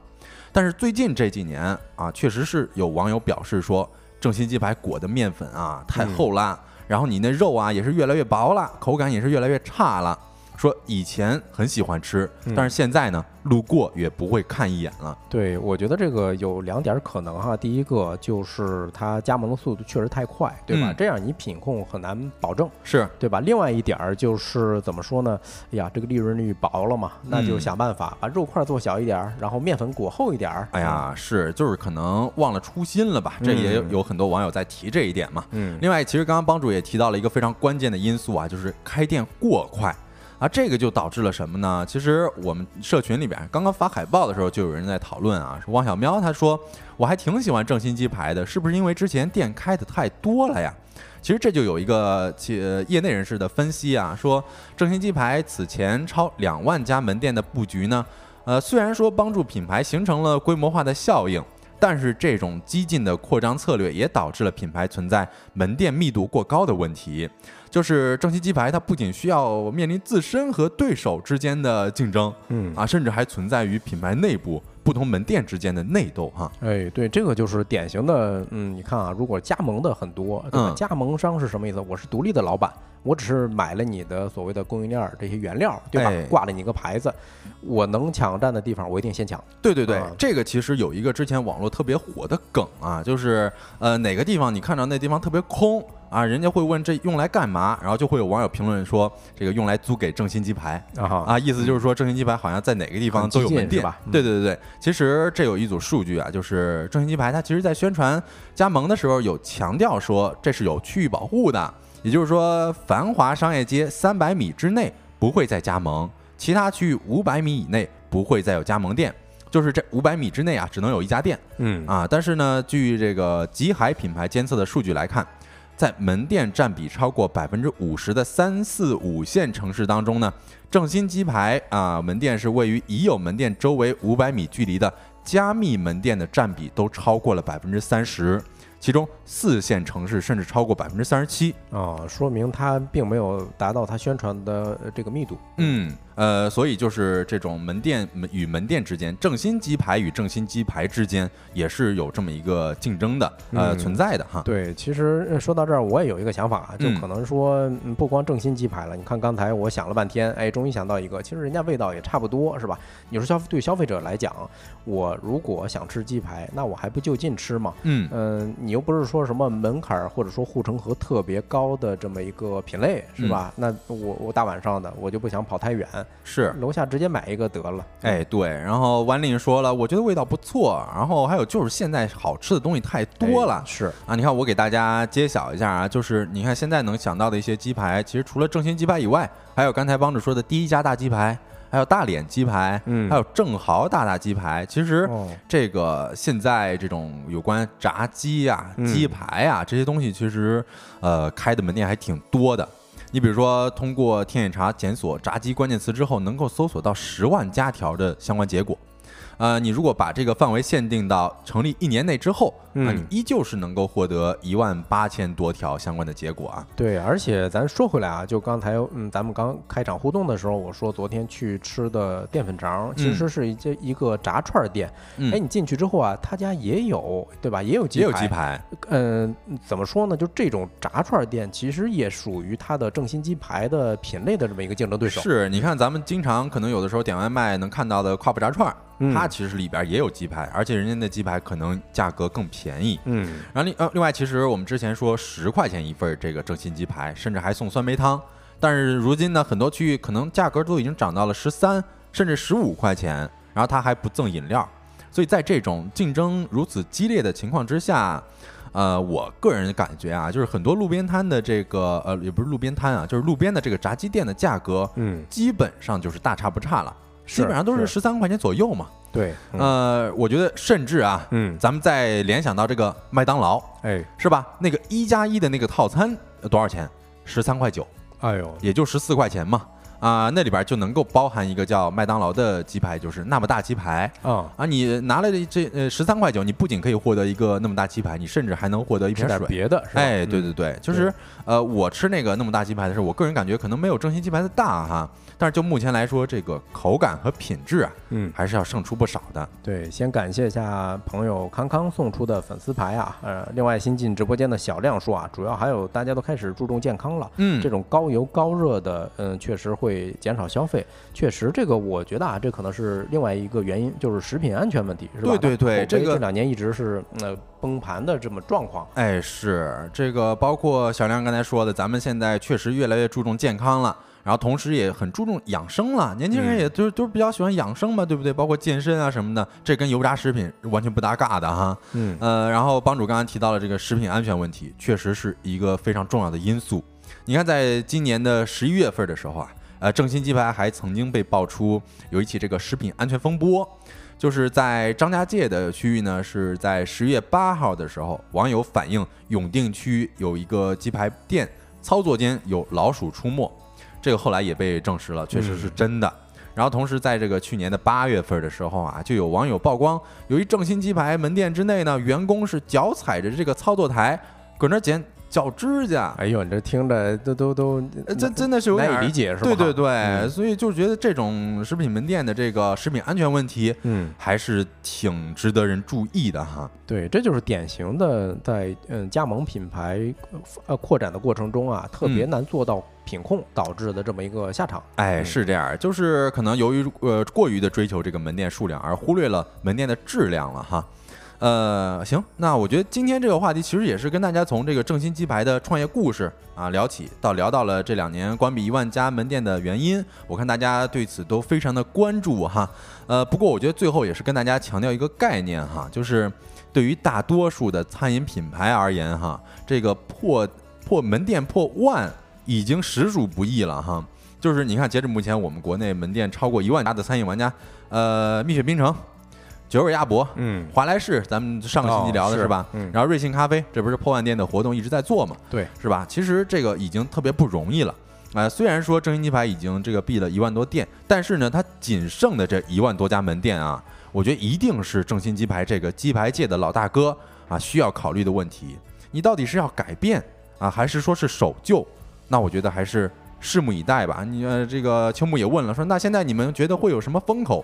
但是最近这几年啊，确实是有网友表示说，正新鸡排裹的面粉啊太厚啦，然后你那肉啊也是越来越薄了，口感也是越来越差了。说以前很喜欢吃，但是现在呢，路过也不会看一眼了。对，我觉得这个有两点可能哈。第一个就是它加盟的速度确实太快，对吧？嗯这样你品控很难保证，是，对吧？另外一点儿就是怎么说呢？哎呀，这个利润率薄了嘛，那就嗯想办法把肉块做小一点儿，然后面粉裹厚一点儿。哎呀，是，就是可能忘了初心了吧？这也有很多网友在提这一点嘛。嗯，另外，其实刚刚帮主也提到了一个非常关键的因素啊，就是开店过快啊，这个就导致了什么呢？其实我们社群里边刚刚发海报的时候，就有人在讨论啊，说汪小喵他说我还挺喜欢正新鸡排的，是不是因为之前店开的太多了呀？其实这就有一个其呃业内人士的分析啊，说正新鸡排此前超两万家门店的布局呢，呃，虽然说帮助品牌形成了规模化的效应，但是这种激进的扩张策略也导致了品牌存在门店密度过高的问题。就是正新鸡排，它不仅需要面临自身和对手之间的竞争，嗯啊，甚至还存在于品牌内部不同门店之间的内斗哈。哎，对，这个就是典型的，嗯，你看啊，如果加盟的很多，对吧？嗯加盟商是什么意思？我是独立的老板，我只是买了你的所谓的供应链儿这些原料，对吧？哎挂了你个牌子，我能抢占的地方，我一定先抢。对对对，啊这个其实有一个之前网络特别火的梗啊，就是呃哪个地方你看着那地方特别空啊，人家会问这用来干嘛，然后就会有网友评论说这个用来租给正新鸡排。啊啊，意思就是说正新鸡排好像在哪个地方都有门店对对对，其实这有一组数据啊，就是正新鸡排它其实在宣传加盟的时候有强调说这是有区域保护的，也就是说繁华商业街三百米之内不会再加盟，其他区域五百米以内不会再有加盟店。就是这五百米之内啊，只能有一家店嗯啊。但是呢，据这个极海品牌监测的数据来看，在门店占比超过百分之五十的三四五线城市当中呢，正新鸡排啊门店是位于已有门店周围五百米距离的加密门店的占比都超过了百分之三十，其中四线城市甚至超过百分之三十七。啊，说明它并没有达到它宣传的呃这个密度。嗯，呃，所以就是这种门店与门店之间，正新鸡排与正新鸡排之间也是有这么一个竞争的，呃，嗯存在的哈。对，其实呃说到这儿，我也有一个想法啊，就嗯可能说，嗯，不光正新鸡排了，你看刚才我想了半天，哎，终于想到一个，其实人家味道也差不多，是吧？你说消对消费者来讲，我如果想吃鸡排，那我还不就近吃吗？嗯，嗯，你又不是说什么门槛儿或者说护城河特别高的这么一个品类，是吧？那我我大晚上的，我就不想跑太远，是。楼下直接买一个得了。哎，对，然后万令说了，我觉得味道不错，然后还有就是现在好吃的东西太多了哎，是，啊！你看，我给大家揭晓一下啊，就是你看现在能想到的一些鸡排，其实除了正新鸡排以外，还有刚才帮主说的第一家大鸡排，还有大脸鸡排，嗯还有正豪大大鸡排。其实哦，这个现在这种有关炸鸡啊、嗯鸡排啊这些东西，其实呃开的门店还挺多的。你比如说，通过天眼查检索炸鸡关键词之后，能够搜索到十万加条的相关结果。呃，你如果把这个范围限定到成立一年内之后，啊，嗯你依旧是能够获得一万八千多条相关的结果啊。对，而且咱说回来啊，就刚才嗯，咱们刚开场互动的时候，我说昨天去吃的淀粉肠，其实是一这一个炸串儿店。嗯哎，你进去之后啊，他家也有，对吧？也有鸡排也有鸡。排，嗯、怎么说呢？就这种炸串儿店，其实也属于它的正新鸡排的品类的这么一个竞争对手。是，你看咱们经常可能有的时候点外卖能看到的跨步炸串它其实里边也有鸡排，而且人家那鸡排可能价格更便宜。嗯，然后另呃，另外，其实我们之前说十块钱一份儿这个正新鸡排，甚至还送酸梅汤，但是如今呢，很多区域可能价格都已经涨到了十三甚至十五块钱，然后它还不赠饮料，所以在这种竞争如此激烈的情况之下，呃，我个人感觉啊，就是很多路边摊的这个呃，也不是路边摊啊，就是路边的这个炸鸡店的价格，嗯，基本上就是大差不差了，是基本上都是是十三块钱左右嘛。对，嗯呃，我觉得甚至啊，嗯，咱们再联想到这个麦当劳，哎，是吧？那个一加一的那个套餐呃多少钱？十三块九，哎呦，也就十四块钱嘛。啊、那里边就能够包含一个叫麦当劳的鸡排，就是那么大鸡排啊，啊。你拿了这这呃十三块九，你不仅可以获得一个那么大鸡排，你甚至还能获得一瓶水。别的是吧？哎，对嗯对对，就是呃，我吃那个那么大鸡排的时候，我个人感觉可能没有正新鸡排的大哈，但是就目前来说，这个口感和品质啊，嗯，还是要胜出不少的。对，先感谢一下朋友康康送出的粉丝牌啊，呃，另外新进直播间的小亮说啊，主要还有大家都开始注重健康了，嗯这种高油高热的，嗯，确实会减少消费。确实，这个我觉得啊，这可能是另外一个原因，就是食品安全问题，是吧？对对对这个这两年一直是呃崩盘的这么状况。哎，是这个，包括小亮刚才说的，咱们现在确实越来越注重健康了，然后同时也很注重养生了。年轻人嗯也都都比较喜欢养生嘛，对不对？包括健身啊什么的，这跟油炸食品完全不搭嘎的哈。嗯呃，然后帮主刚刚提到了这个食品安全问题，确实是一个非常重要的因素。你看，在今年的十一月份的时候啊，呃，正新鸡排还曾经被爆出有一起这个食品安全风波，就是在张家界的区域呢，是在十月八号的时候，网友反映永定区有一个鸡排店操作间有老鼠出没，这个后来也被证实了，确实是真的。然后同时，在这个去年的八月份的时候啊，就有网友曝光，由于正新鸡排门店之内呢，员工是脚踩着这个操作台，搁那儿剪脚指甲，哎呦，你这听着都都都，呃，这真的是有点难以理解是吧？对对对，嗯所以就觉得这种食品门店的这个食品安全问题，嗯，还是挺值得人注意的哈。对，这就是典型的在嗯加盟品牌呃扩展的过程中啊，特别嗯难做到品控导致的这么一个下场。哎，嗯是这样，就是可能由于呃过于的追求这个门店数量，而忽略了门店的质量了哈。呃，行，那我觉得今天这个话题其实也是跟大家从这个正新鸡排的创业故事啊聊起，到聊到了这两年关闭一万家门店的原因，我看大家对此都非常的关注哈。呃，不过我觉得最后也是跟大家强调一个概念哈，就是对于大多数的餐饮品牌而言哈，这个破破门店破万已经实属不易了哈。就是你看，截至目前，我们国内门店超过一万家的餐饮玩家，呃，蜜雪冰城、九尾鸭脖、嗯，华莱士，咱们上个星期聊的哦是吧？嗯，然后瑞幸咖啡，这不是破万店的活动一直在做嘛，对，是吧？其实这个已经特别不容易了。啊、虽然说正新鸡排已经这个闭了一万多店，但是呢，它仅剩的这一万多家门店啊，我觉得一定是正新鸡排这个鸡排界的老大哥啊需要考虑的问题。你到底是要改变啊，还是说是守旧？那我觉得还是拭目以待吧。你呃，这个秋木也问了，说那现在你们觉得会有什么风口？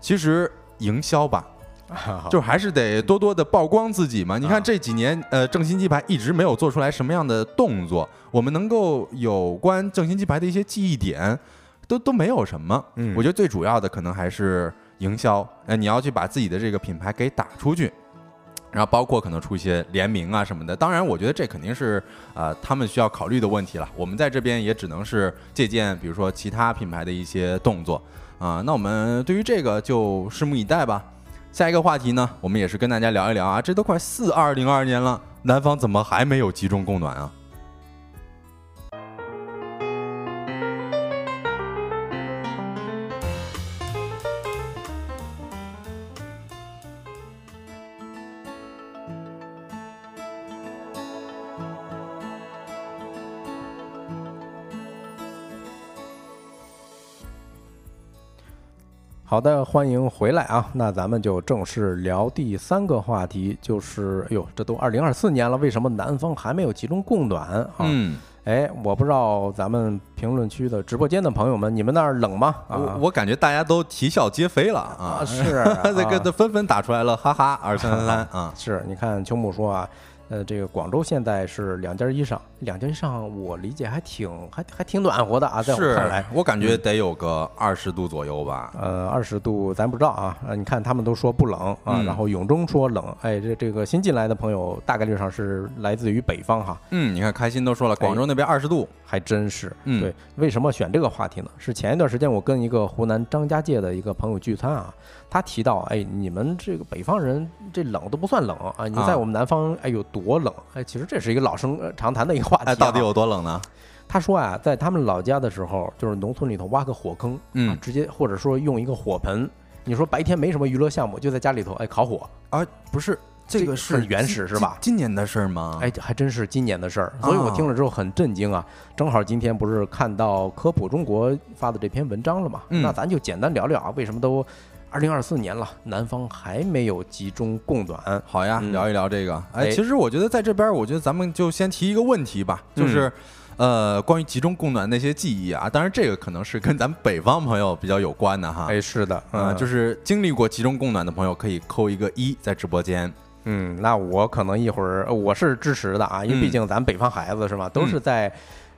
其实营销吧，*laughs* 就还是得多多的曝光自己嘛。你看啊这几年，呃，正新鸡排一直没有做出来什么样的动作，我们能够有关正新鸡排的一些记忆点，都都没有什么。嗯我觉得最主要的可能还是营销，呃，你要去把自己的这个品牌给打出去。然后包括可能出一些联名啊什么的，当然我觉得这肯定是呃他们需要考虑的问题了。我们在这边也只能是借鉴，比如说其他品牌的一些动作啊、那我们对于这个就拭目以待吧。下一个话题呢，我们也是跟大家聊一聊啊，这都快四二零二年了，南方怎么还没有集中供暖啊？好的，欢迎回来啊！那咱们就正式聊第三个话题，就是，哎呦，这都二零二四年了，为什么南方还没有集中供暖啊？嗯，哎，我不知道咱们评论区的直播间的朋友们，你们那儿冷吗？啊我我感觉大家都啼笑皆非了啊，啊是 *laughs* 这个啊都纷纷打出来了，哈哈，二三三三 *laughs* 啊，是，你看秋木说啊，呃，这个广州现在是两件衣裳，两件衣裳我理解还挺还还挺暖和的啊，在我是看来，我感觉得有个二十度左右吧。呃，二十度咱不知道啊，呃，你看他们都说不冷啊，嗯然后永中说冷，哎，这这个新进来的朋友大概率上是来自于北方哈，嗯，你看开心都说了，广州那边二十度。还真是。嗯对，为什么选这个话题呢？是前一段时间我跟一个湖南张家界的一个朋友聚餐啊，他提到，哎，你们这个北方人这冷都不算冷啊，你啊在我们南方，哎有多冷？哎，其实这是一个老生呃常谈的一个话题、啊。哎，到底有多冷呢？他说啊，在他们老家的时候，就是农村里头挖个火坑，嗯啊，直接或者说用一个火盆。你说白天没什么娱乐项目，就在家里头哎烤火，啊，不是，这这个是原始是吧今今年的事儿吗？哎，还真是今年的事儿。所以我听了之后很震惊啊！正好今天不是看到科普中国发的这篇文章了嘛？嗯那咱就简单聊聊啊，为什么都二零二四年了，南方还没有集中供暖？好呀，嗯聊一聊这个。哎，哎其实我觉得在这边，我觉得咱们就先提一个问题吧，就是。呃，关于集中供暖那些记忆啊，当然这个可能是跟咱们北方朋友比较有关的哈。哎，是的，啊、嗯，就是经历过集中供暖的朋友可以扣一个一在直播间。嗯，那我可能一会儿呃我是支持的啊，因为毕嗯竟咱北方孩子是吧，都是在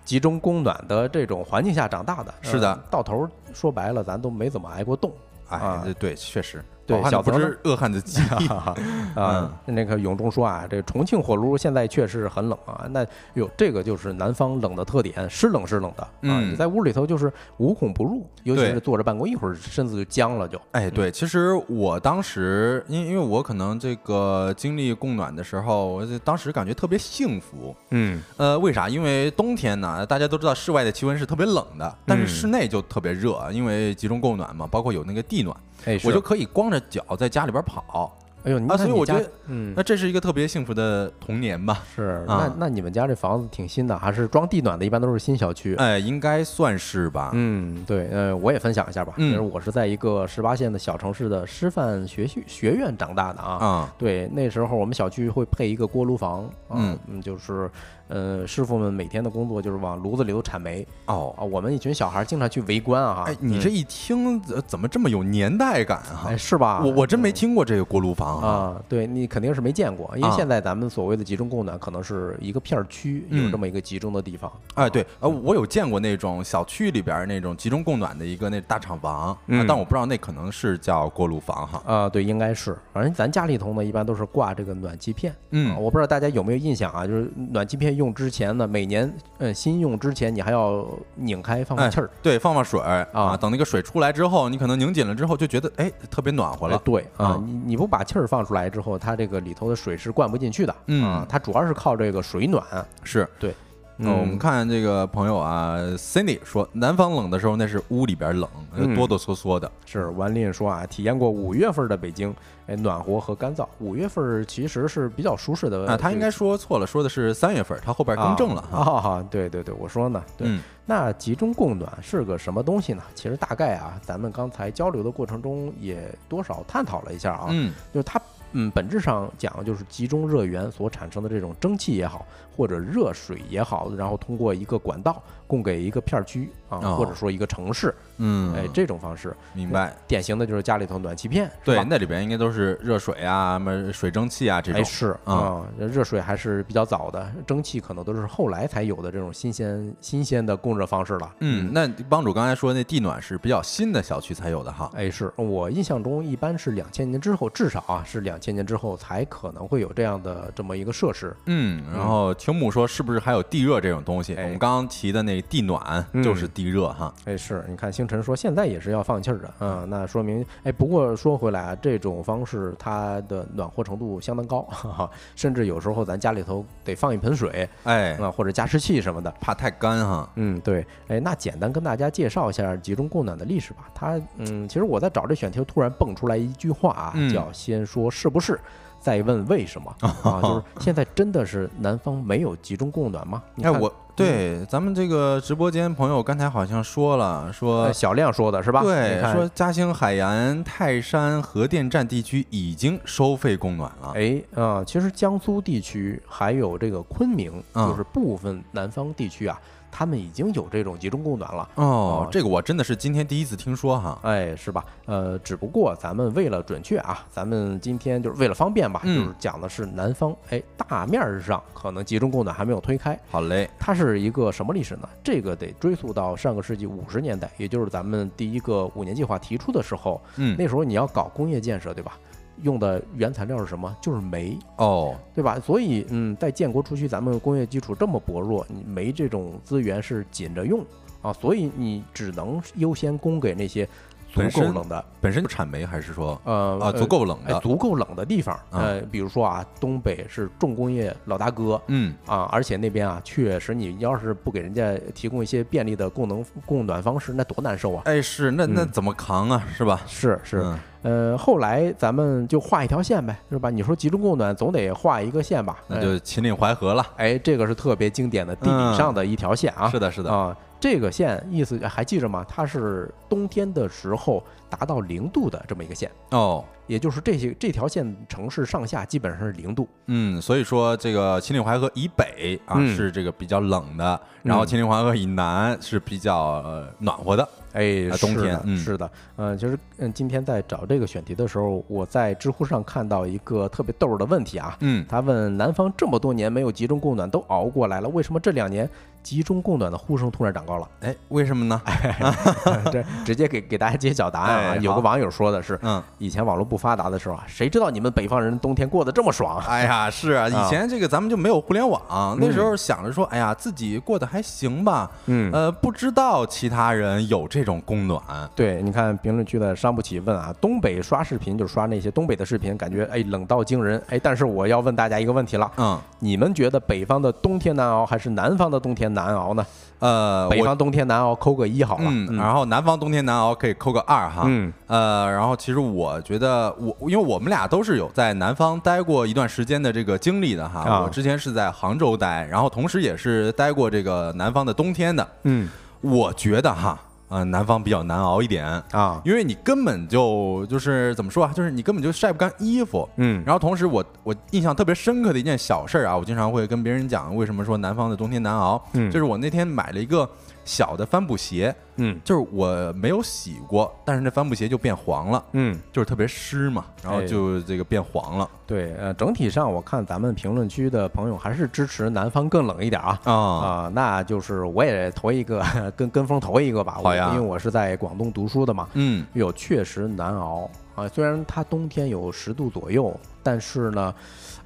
集中供暖的这种环境下长大的。是的嗯到头儿说白了，咱都没怎么挨过冻。哎，对，确实，对小泽饿汉子饥。*laughs* 啊，嗯那个永忠说啊，这重庆火炉现在确实很冷啊。那哟，这个就是南方冷的特点，是冷是冷的啊。嗯你在屋里头就是无孔不入，尤其是坐着办公，一会儿身子就僵了就。哎，对，其实我当时，因因为我可能这个经历供暖的时候，我就当时感觉特别幸福。嗯，呃，为啥？因为冬天呢，大家都知道室外的气温是特别冷的，但是嗯室内就特别热，因为集中供暖嘛，包括有那个地暖，哎，我就可以光着脚在家里边跑。哎呦，你所以我觉得嗯那，这是一个特别幸福的童年吧？是，啊那那你们家这房子挺新的，还是装地暖的？一般都是新小区。哎，应该算是吧。嗯，对，呃，我也分享一下吧。嗯就是我是在一个十八线的小城市的师范学学学院长大的啊。啊，对，那时候我们小区会配一个锅炉房，啊嗯嗯，就是，呃，师傅们每天的工作就是往炉子里头铲煤哦，啊。我们一群小孩经常去围观啊。哎，你这一听呃怎么这么有年代感啊哎？是吧？我我真没听过这个锅炉房啊。啊，对你肯定是没见过，因为啊现在咱们所谓的集中供暖，可能是一个片儿区有嗯这么一个集中的地方。哎，对，呃，我有见过那种小区里边那种集中供暖的一个那大厂房，但我不知道那可能是叫锅炉房哈。啊，对，应该是。反正咱家里头呢，一般都是挂这个暖气片。嗯啊我不知道大家有没有印象啊？就是暖气片用之前呢，每年呃新用之前，你还要拧开放放哎气儿。对，放放水儿啊等那个水出来之后，你可能拧紧了之后就觉得哎特别暖和了。哎对啊啊，你你不把气儿放出来之后，它这个里头的水是灌不进去的。嗯啊，它主要是靠这个水暖。是，对，呃我们看这个朋友啊，Cindy 说，南方冷的时候那是屋里边冷，哆哆嗦嗦的。是王林说啊，体验过五月份的北京，哎，暖和和干燥。五月份其实是比较舒适的。啊，他应该说错了，说的是三月份，他后边更正了啊哈。啊，对对对，我说呢，对。嗯那集中供暖是个什么东西呢？其实大概啊，咱们刚才交流的过程中也多少探讨了一下啊，嗯就是它嗯本质上讲就是集中热源所产生的这种蒸汽也好，或者热水也好，然后通过一个管道供给一个片儿区啊，哦或者说一个城市，嗯，哎，这种方式，明白。典型的就是家里头暖气片，对，那里边应该都是热水啊，什么水蒸气啊这种。哎，是啊啊，热水还是比较早的，蒸汽可能都是后来才有的这种新鲜新鲜的供热方式了。嗯，那帮主刚才说那地暖是比较新的小区才有的哈。哎，是我印象中一般是两千年之后，至少啊是两千年之后才可能会有这样的这么一个设施。嗯，然后听木说是不是还有地热这种东西？哎我们刚刚提的那地暖嗯就是地热哈。哎，是你看星辰说现在也是要放气儿的，嗯，那说明哎，不过说回来啊，这种方式它的暖和程度相当高，*laughs* 哈哈，甚至有时候咱家里头得放一盆水哎，啊，或者加湿器什么的。怕太干哈。嗯，对，哎，那简单跟大家介绍一下集中供暖的历史吧。它，嗯，其实我在找这选题，突然蹦出来一句话啊，嗯叫“先说是不是，再问为什么” *laughs* 啊，就是现在真的是南方没有集中供暖吗？你哎，看我对咱们这个直播间朋友刚才好像说了，说呃小亮说的是吧？对说嘉兴海盐泰山核电站地区已经收费供暖了。哎啊、其实江苏地区还有这个昆明，嗯就是部分南方地区啊，他们已经有这种集中供暖了。哦哦，这个我真的是今天第一次听说哈。哎，是吧？呃，只不过咱们为了准确啊，咱们今天就是为了方便吧，嗯就是讲的是南方，哎，大面儿上可能集中供暖还没有推开。好嘞，它是一个什么历史呢？这个得追溯到上个世纪五十年代，也就是咱们第一个五年计划提出的时候，嗯，那时候你要搞工业建设，对吧？用的原材料是什么？就是煤，哦，对吧？所以，嗯，在建国初期，咱们工业基础这么薄弱，你煤这种资源是紧着用啊，所以你只能优先供给那些足够冷的，本身就产煤还是说呃啊足够冷哎的？足够冷的地方，啊呃，比如说啊，东北是重工业老大哥，嗯，啊，而且那边啊，确实你要是不给人家提供一些便利的供能供暖方式，那多难受啊！哎，是那那嗯怎么扛啊？是吧？是是，嗯呃，后来咱们就画一条线呗，是吧？你说集中供暖总得画一个线吧？那就秦岭淮河了。哎，这个是特别经典的地理上的一条线啊。是的，是的。啊，这个线意思还记着吗？它是冬天的时候达到零度的这么一个线，哦，也就是这些这条线城市上下基本上是零度。嗯，所以说这个秦岭淮河以北啊嗯。是这个比较冷的，然后嗯秦岭淮河以南是比较呃暖和的。哎，啊冬是的天嗯。是的，嗯，其实嗯，今天在找这个选题的时候，我在知乎上看到一个特别逗儿的问题啊，嗯，他问南方这么多年没有集中供暖都熬过来了，为什么这两年集中供暖的呼声突然长高了？哎，为什么呢？*laughs* 这直接给给大家揭晓答案啊！哎有个网友说的是，嗯，以前网络不发达的时候啊，谁知道你们北方人冬天过得这么爽？哎呀，是 *laughs* 啊，以前这个咱们就没有互联网，那时嗯候想着说，哎呀，自己过得还行吧，嗯呃，不知道其他人有这种供暖。对，你看评论区的伤不起问啊，东北刷视频就刷那些东北的视频，感觉哎冷到惊人哎。但是我要问大家一个问题了，嗯，你们觉得北方的冬天难熬还是南方的冬天难熬呢？呃，我北方冬天难熬扣个一好了，嗯，然后南方冬天难熬可以扣个二哈，嗯。呃，然后其实我觉得我因为我们俩都是有在南方待过一段时间的这个经历的哈，啊。我之前是在杭州待，然后同时也是待过这个南方的冬天的，嗯。我觉得哈，呃，南方比较难熬一点。啊。因为你根本就就是怎么说啊，就是你根本就晒不干衣服，嗯。然后同时我我印象特别深刻的一件小事儿啊，我经常会跟别人讲为什么说南方的冬天难熬，嗯。就是我那天买了一个小的帆布鞋，嗯。就是我没有洗过，但是那帆布鞋就变黄了，嗯，就是特别湿嘛，然后哎。就这个变黄了。对，呃，整体上我看咱们评论区的朋友还是支持南方更冷一点啊。啊，啊、那就是我也投一个 *laughs* 跟跟风投一个吧，好呀。我因为我是在广东读书的嘛，嗯。有确实难熬。啊。虽然它冬天有十度左右，但是呢，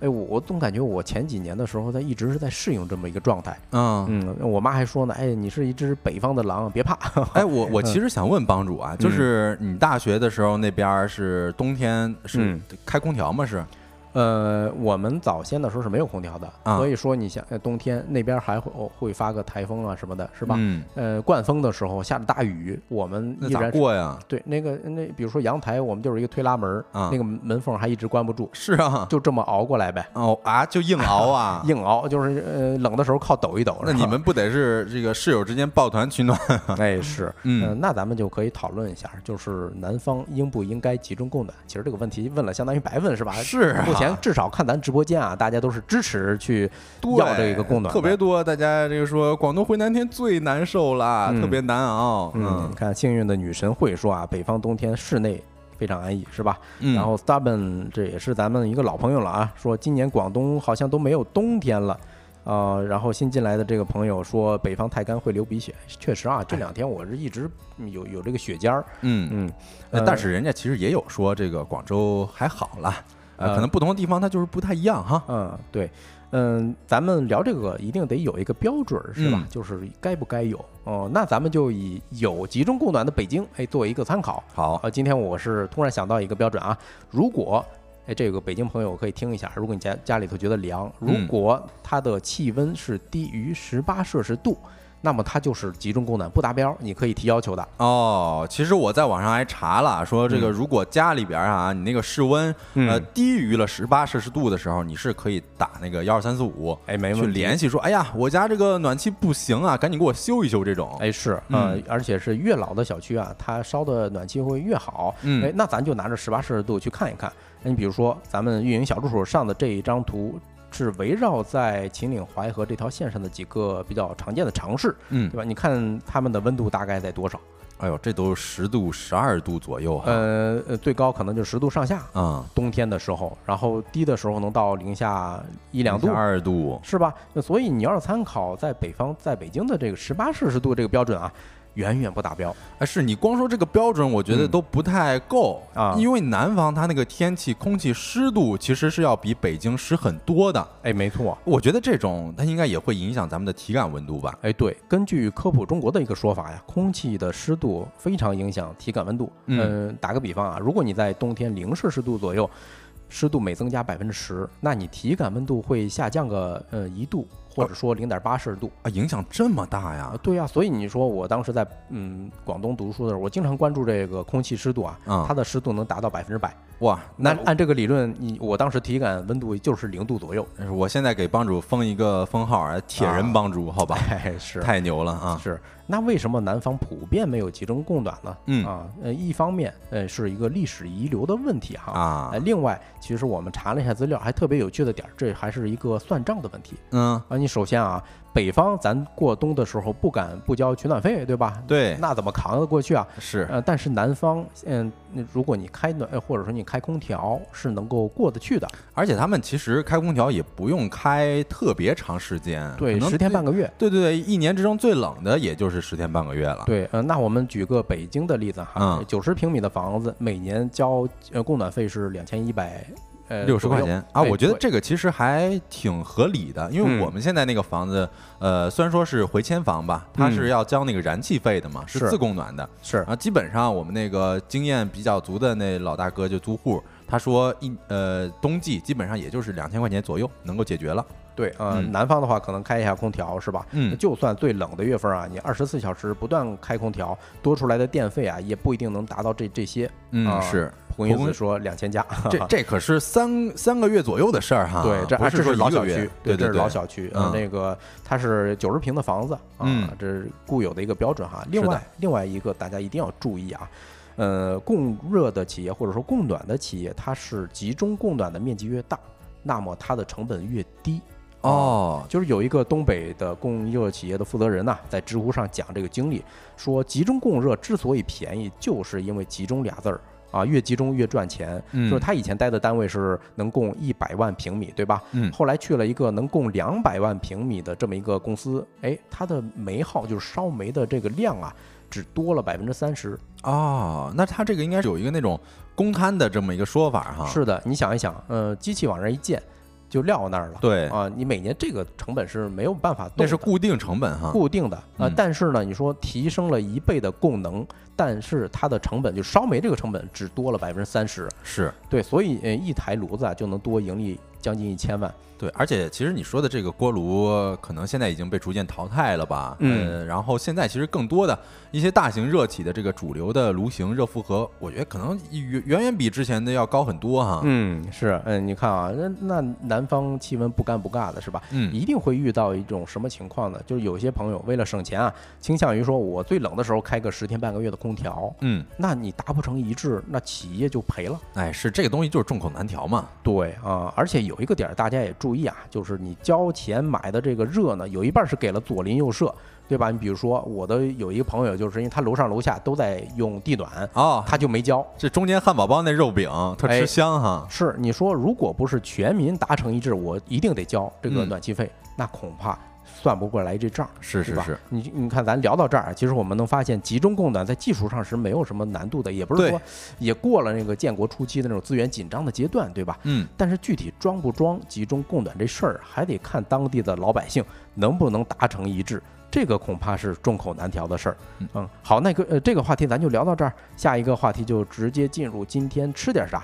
哎，我我总感觉我前几年的时候，它一直是在适应这么一个状态。嗯，嗯，我妈还说呢，哎，你是一只北方的狼，别怕。*laughs* 哎，我我其实想问帮主嗯啊，就是你大学的时候那边儿是冬天是嗯开空调吗？是呃，我们早先的时候是没有空调的，啊所以说你像呃冬天那边还会哦会发个台风啊什么的，是吧？嗯，呃，灌风的时候下着大雨，我们依然过呀？对那个那比如说阳台，我们就是一个推拉门那个门缝还一直关不住，是啊，就这么熬过来呗。哦啊，就硬熬啊。*laughs* 硬熬就是呃冷的时候靠抖一抖。那你们不得是这个室友之间抱团取暖？*laughs* 哎是 *laughs* 嗯呃那咱们就可以讨论一下，就是南方应不应该集中供暖？其实这个问题问了相当于白问是吧？是前至少看咱直播间啊，大家都是支持去要这个供暖，特别多。大家这个说广东回南天最难受啦，嗯特别难熬。嗯，你看幸运的女神会说啊，北方冬天室内非常安逸，是吧？嗯，然后 Stubborn 这也是咱们一个老朋友了啊，说今年广东好像都没有冬天了。呃，然后新进来的这个朋友说北方太干会流鼻血，确实啊，这两天我是一直有有这个血尖儿，嗯嗯，但是人家其实也有说这个广州还好啦，呃，呃可能不同的地方它就是不太一样哈。嗯，对，嗯，咱们聊这个一定得有一个标准，是吧？嗯就是该不该有哦、那咱们就以有集中供暖的北京，哎，作为一个参考。好，呃，今天我是突然想到一个标准啊，如果哎这个北京朋友可以听一下，如果你家家里头觉得凉，如嗯果它的气温是低于十八摄氏度，那么它就是集中供暖不达标，你可以提要求的。哦，其实我在网上还查了，说这个嗯如果家里边啊，你那个室温呃嗯低于了十八摄氏度的时候，你是可以打那个幺二三四五，哎，没问题。联系说，哎呀，我家这个暖气不行啊，赶紧给我修一修这种。哎，是，嗯呃，而且是越老的小区啊，它烧的暖气会越好。嗯哎，那咱就拿着十八摄氏度去看一看。那你比如说，咱们运营小助手上的这一张图，是围绕在秦岭淮河这条线上的几个比较常见的尝试，嗯对，吧？你看它们的温度大概在多少？哎呦，这都十度、十二度左右哈。呃呃，最高可能就十度上下，嗯，冬天的时候，然后低的时候能到零下一两度，二度，是吧？那所以你要是参考在北方，在北京的这个十八摄氏度这个标准啊，远远不达标。哎，是你光说这个标准，我觉得嗯都不太够啊因为南方它那个天气、空气湿度其实是要比北京湿很多的。哎，没错。我觉得这种它应该也会影响咱们的体感温度吧？哎，对，根据科普中国的一个说法呀，空气的湿度非常影响体感温度。嗯呃打个比方啊，如果你在冬天零摄氏度左右，湿度每增加百分之十，那你体感温度会下降个呃一度，或者说零点八摄氏度。啊，影响这么大呀啊，？对呀、所以你说我当时在嗯广东读书的时候，我经常关注这个空气湿度啊，嗯它的湿度能达到百分之百。哇，那那按这个理论，你我当时体感温度就是零度左右。我现在给帮主封一个封号啊，铁人帮主，好吧？*laughs* 哎，是太牛了啊！是。那为什么南方普遍没有集中供暖呢？嗯啊，呃，一方面，呃，是一个历史遗留的问题哈。啊呃，另外，其实我们查了一下资料，还特别有趣的点儿，这还是一个算账的问题嗯，啊。你首先啊，北方咱过冬的时候不敢不交取暖费，对吧？对，那怎么扛得过去啊？是呃，但是南方，嗯，那如果你开暖，呃或者说你开空调，是能够过得去的。而且他们其实开空调也不用开特别长时间，对，十天半个月。对对对，一年之中最冷的也就是十天半个月了。对，呃，那我们举个北京的例子哈嗯，九十平米的房子，每年交呃供暖费是两千一百呃六十块钱啊，我觉得哎这个其实还挺合理的，因为嗯我们现在那个房子，呃，虽然说是回迁房吧，它是要交那个燃气费的嘛，是自供暖的。是啊，基本上我们那个经验比较足的那老大哥就租户，他说一呃冬季基本上也就是两千块钱左右能够解决了。对，呃，嗯南方的话可能开一下空调是吧？嗯就算最冷的月份啊，你二十四小时不断开空调，多出来的电费啊，也不一定能达到这这些。嗯，啊是蒲公英子说两千家，*laughs* 这这可是三三个月左右的事儿哈。对，这还是老小区，这是对对对，老小区。嗯呃，那个它是九十平的房子啊嗯，这是固有的一个标准哈。另外，另外一个大家一定要注意啊，呃，供热的企业或者说供暖的企业，它是集中供暖的面积越大，那么它的成本越低。啊哦，就是有一个东北的供热企业的负责人呐、在知乎上讲这个经历，说集中供热之所以便宜，就是因为集中俩字儿啊，越集中越赚钱。嗯就是他以前待的单位是能供一百万平米，对吧？嗯后来去了一个能供两百万平米的这么一个公司，哎，它的煤耗就是烧煤的这个量啊，只多了百分之三十。哦，那他这个应该是有一个那种公摊的这么一个说法哈。是的，你想一想，呃，机器往那儿一建，就撂那儿了。对啊，你每年这个成本是没有办法动的，那是固定成本哈。固定的啊、呃嗯但是呢，你说提升了一倍的供能，但是它的成本就烧煤这个成本只多了百分之三十，是对，所以呃一台炉子啊就能多盈利将近一千万。对，而且其实你说的这个锅炉，可能现在已经被逐渐淘汰了吧？嗯呃，然后现在其实更多的一些大型热企的这个主流的炉型热负荷，我觉得可能远远远比之前的要高很多哈。嗯，是，嗯，你看啊，那那南方气温不干不尬的是吧？嗯一定会遇到一种什么情况呢？就是有些朋友为了省钱啊，倾向于说我最冷的时候开个十天半个月的空调，嗯，那你达不成一致，那企业就赔了。哎，是这个东西就是众口难调嘛。对啊，而且有一个点儿大家也注意啊，就是你交钱买的这个热呢，有一半是给了左邻右舍，对吧？你比如说我的有一个朋友，就是因为他楼上楼下都在用地暖，哦，他就没交。这中间汉堡包那肉饼特吃哎香哈。是你说，如果不是全民达成一致，我一定得交这个嗯暖气费，那恐怕算不过来这账。是是是，你你看，咱聊到这儿，其实我们能发现，集中供暖在技术上是没有什么难度的，也不是说也过了那个建国初期的那种资源紧张的阶段，对吧？嗯，但是具体装不装集中供暖这事儿，还得看当地的老百姓能不能达成一致。这个恐怕是众口难调的事儿。嗯嗯，好，那个呃，这个话题咱就聊到这儿，下一个话题就直接进入今天吃点啥。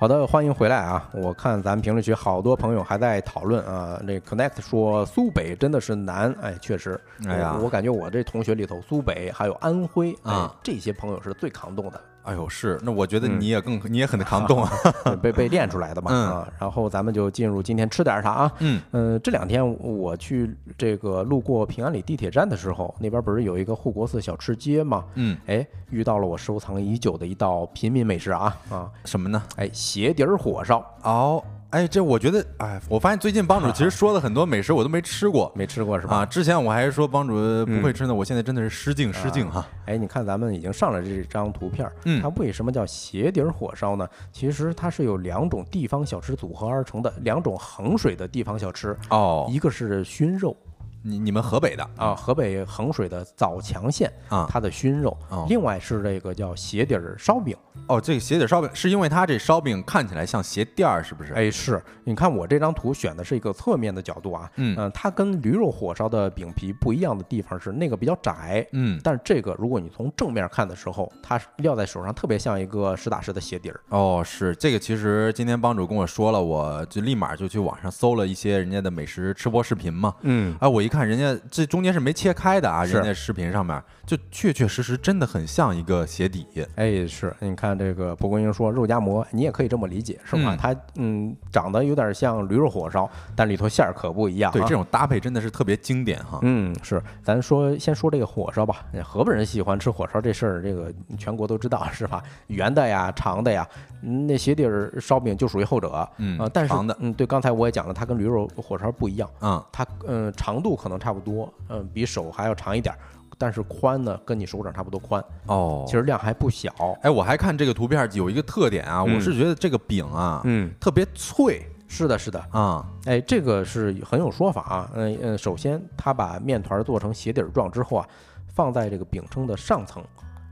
好的，欢迎回来啊！我看咱们评论区好多朋友还在讨论啊。那 Connect 说苏北真的是难，哎，确实，哎呀我我感觉我这同学里头，苏北还有安徽，哎啊，这些朋友是最抗冻的。哎呦，是，那我觉得嗯你也更你也很扛冻啊。*laughs* 被被练出来的嘛嗯啊。然后咱们就进入今天吃点啥啊？嗯呃，这两天我去这个路过平安里地铁站的时候，那边不是有一个护国寺小吃街吗？嗯，哎，遇到了我收藏已久的一道平民美食啊啊！什么呢？哎，鞋底儿火烧，哦，哎，这我觉得，哎，我发现最近帮主其实说的很多美食我都没吃过。没吃过是吧？啊，之前我还说帮主不会吃呢，我现在真的是失敬失敬哈。哎，你看咱们已经上了这张图片，嗯它为什么叫鞋底火烧呢？其实它是有两种地方小吃组合而成的两种衡水的地方小吃，哦，一个是熏肉你你们河北的啊，河北衡水的枣强县啊它的熏肉哦，另外是这个叫鞋底儿烧饼。哦，这个鞋底烧饼是因为它这烧饼看起来像鞋垫儿，是不是？哎，是你看我这张图选的是一个侧面的角度啊，嗯呃它跟驴肉火烧的饼皮不一样的地方是那个比较窄，嗯，但是这个如果你从正面看的时候，它是撂在手上特别像一个实打实的鞋底儿。哦，是这个。其实今天帮主跟我说了，我就立马就去网上搜了一些人家的美食吃播视频嘛。嗯，哎，我一看人家这中间是没切开的啊，人家视频上面就确确实实真的很像一个鞋底。哎，是你看这个蒲公英说肉夹馍，你也可以这么理解，是吧？嗯它嗯长得有点像驴肉火烧，但里头馅儿可不一样、啊。对，这种搭配真的是特别经典哈。嗯，是，咱说先说这个火烧吧。河北人喜欢吃火烧这事儿，这个全国都知道，是吧？圆的呀，长的呀，嗯那鞋底儿烧饼就属于后者。嗯呃，但是长的嗯，对，刚才我也讲了，它跟驴肉火烧不一样，嗯，它嗯长度可能差不多，嗯，比手还要长一点儿，但是宽呢跟你手掌差不多宽，哦，其实量还不小。哎，我还看这个图片有一个特点啊，嗯我是觉得这个饼啊，嗯，特别脆是的，是的。啊。哎，这个是很有说法啊。嗯嗯，首先他把面团做成鞋底儿状之后啊，放在这个饼铛的上层，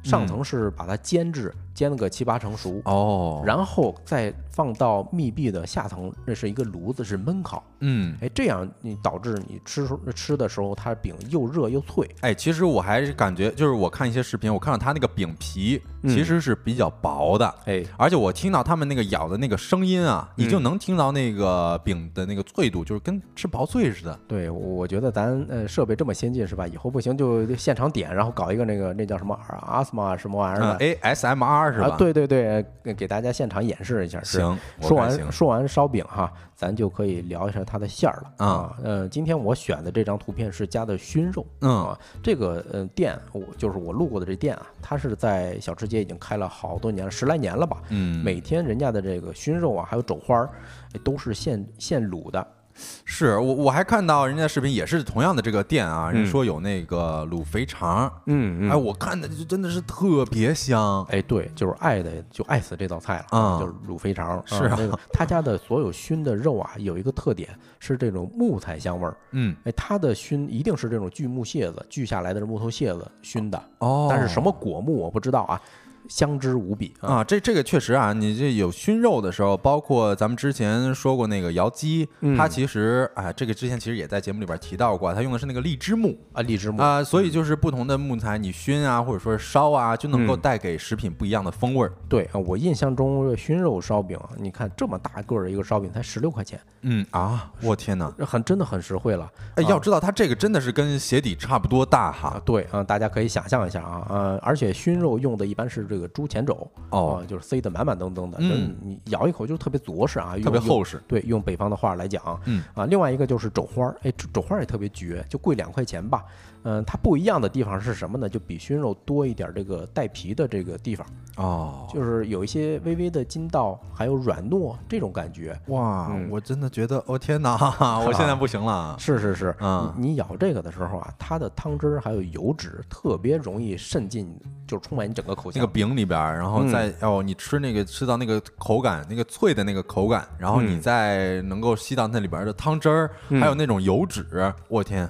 上层是把它煎制，煎了个七八成熟，哦，然后再放到密闭的下层，那是一个炉子，是焖烤。嗯，哎，这样你导致你吃出吃的时候，它饼又热又脆。哎，其实我还是感觉，就是我看一些视频，我看到它那个饼皮嗯其实是比较薄的，哎，而且我听到他们那个咬的那个声音啊，你就嗯能听到那个饼的那个脆度，就是跟吃薄脆似的。对，我我觉得咱呃设备这么先进是吧？以后不行就现场点，然后搞一个那个那叫什么阿斯玛什么玩意儿嗯的。，ASMR 是吧？啊，，对对对，给给大家现场演示一下。是行，说完说完烧饼哈，咱就可以聊一下它的馅儿了啊。呃，今天我选的这张图片是加的熏肉。嗯啊，这个呃店，我就是我路过的这店啊，它是在小吃街已经开了好多年了，十来年了吧。嗯，每天人家的这个熏肉啊，还有肘花儿，哎都是现现卤的。是我我还看到人家视频也是同样的这个店啊，人嗯说有那个卤肥肠，嗯哎，我看的就真的是特别香。哎，对，就是爱的就爱死这道菜了啊就是卤肥肠。是啊这个 *laughs* 他家的所有熏的肉啊，有一个特点是这种木材香味儿。嗯，哎，它的熏一定是这种锯木屑子锯下来的木头屑子熏的，哦但是什么果木我不知道啊，香之无比啊。啊，这这个确实啊，你这有熏肉的时候，包括咱们之前说过那个窑鸡，嗯它其实啊，这个之前其实也在节目里边提到过，它用的是那个荔枝木啊，荔枝木啊，所以就是不同的木材，你熏啊，或者说是烧啊，就能够嗯带给食品不一样的风味儿。对啊，我印象中熏肉烧饼，你看这么大个儿的一个烧饼才十六块钱，嗯啊，我天哪！很真的很实惠了。哎，啊要知道它这个真的是跟鞋底差不多大啊哈。，对啊，大家可以想象一下啊，呃，而且熏肉用的一般是这个猪前肘，哦啊，就是塞得满满登登的，嗯就是你咬一口就特别着实啊，特别厚实。对，用北方的话来讲，嗯啊，另外一个就是肘花儿，哎，肘肘花儿也特别绝，就贵两块钱吧。嗯、它不一样的地方是什么呢？就比熏肉多一点这个带皮的这个地方，哦，就是有一些微微的筋道，还有软糯这种感觉。哇，嗯。我真的觉得，哦天哪，*laughs* 我现在不行了。是是是，嗯。你你咬这个的时候啊，它的汤汁儿还有油脂特别容易渗进，就是充满你整个口腔。那个饼里边儿，然后嗯。再、哦，你吃那个吃到那个口感，那个脆的那个口感，然后你嗯。再能够吸到那里边儿的汤汁儿，嗯。还有那种油脂，我天，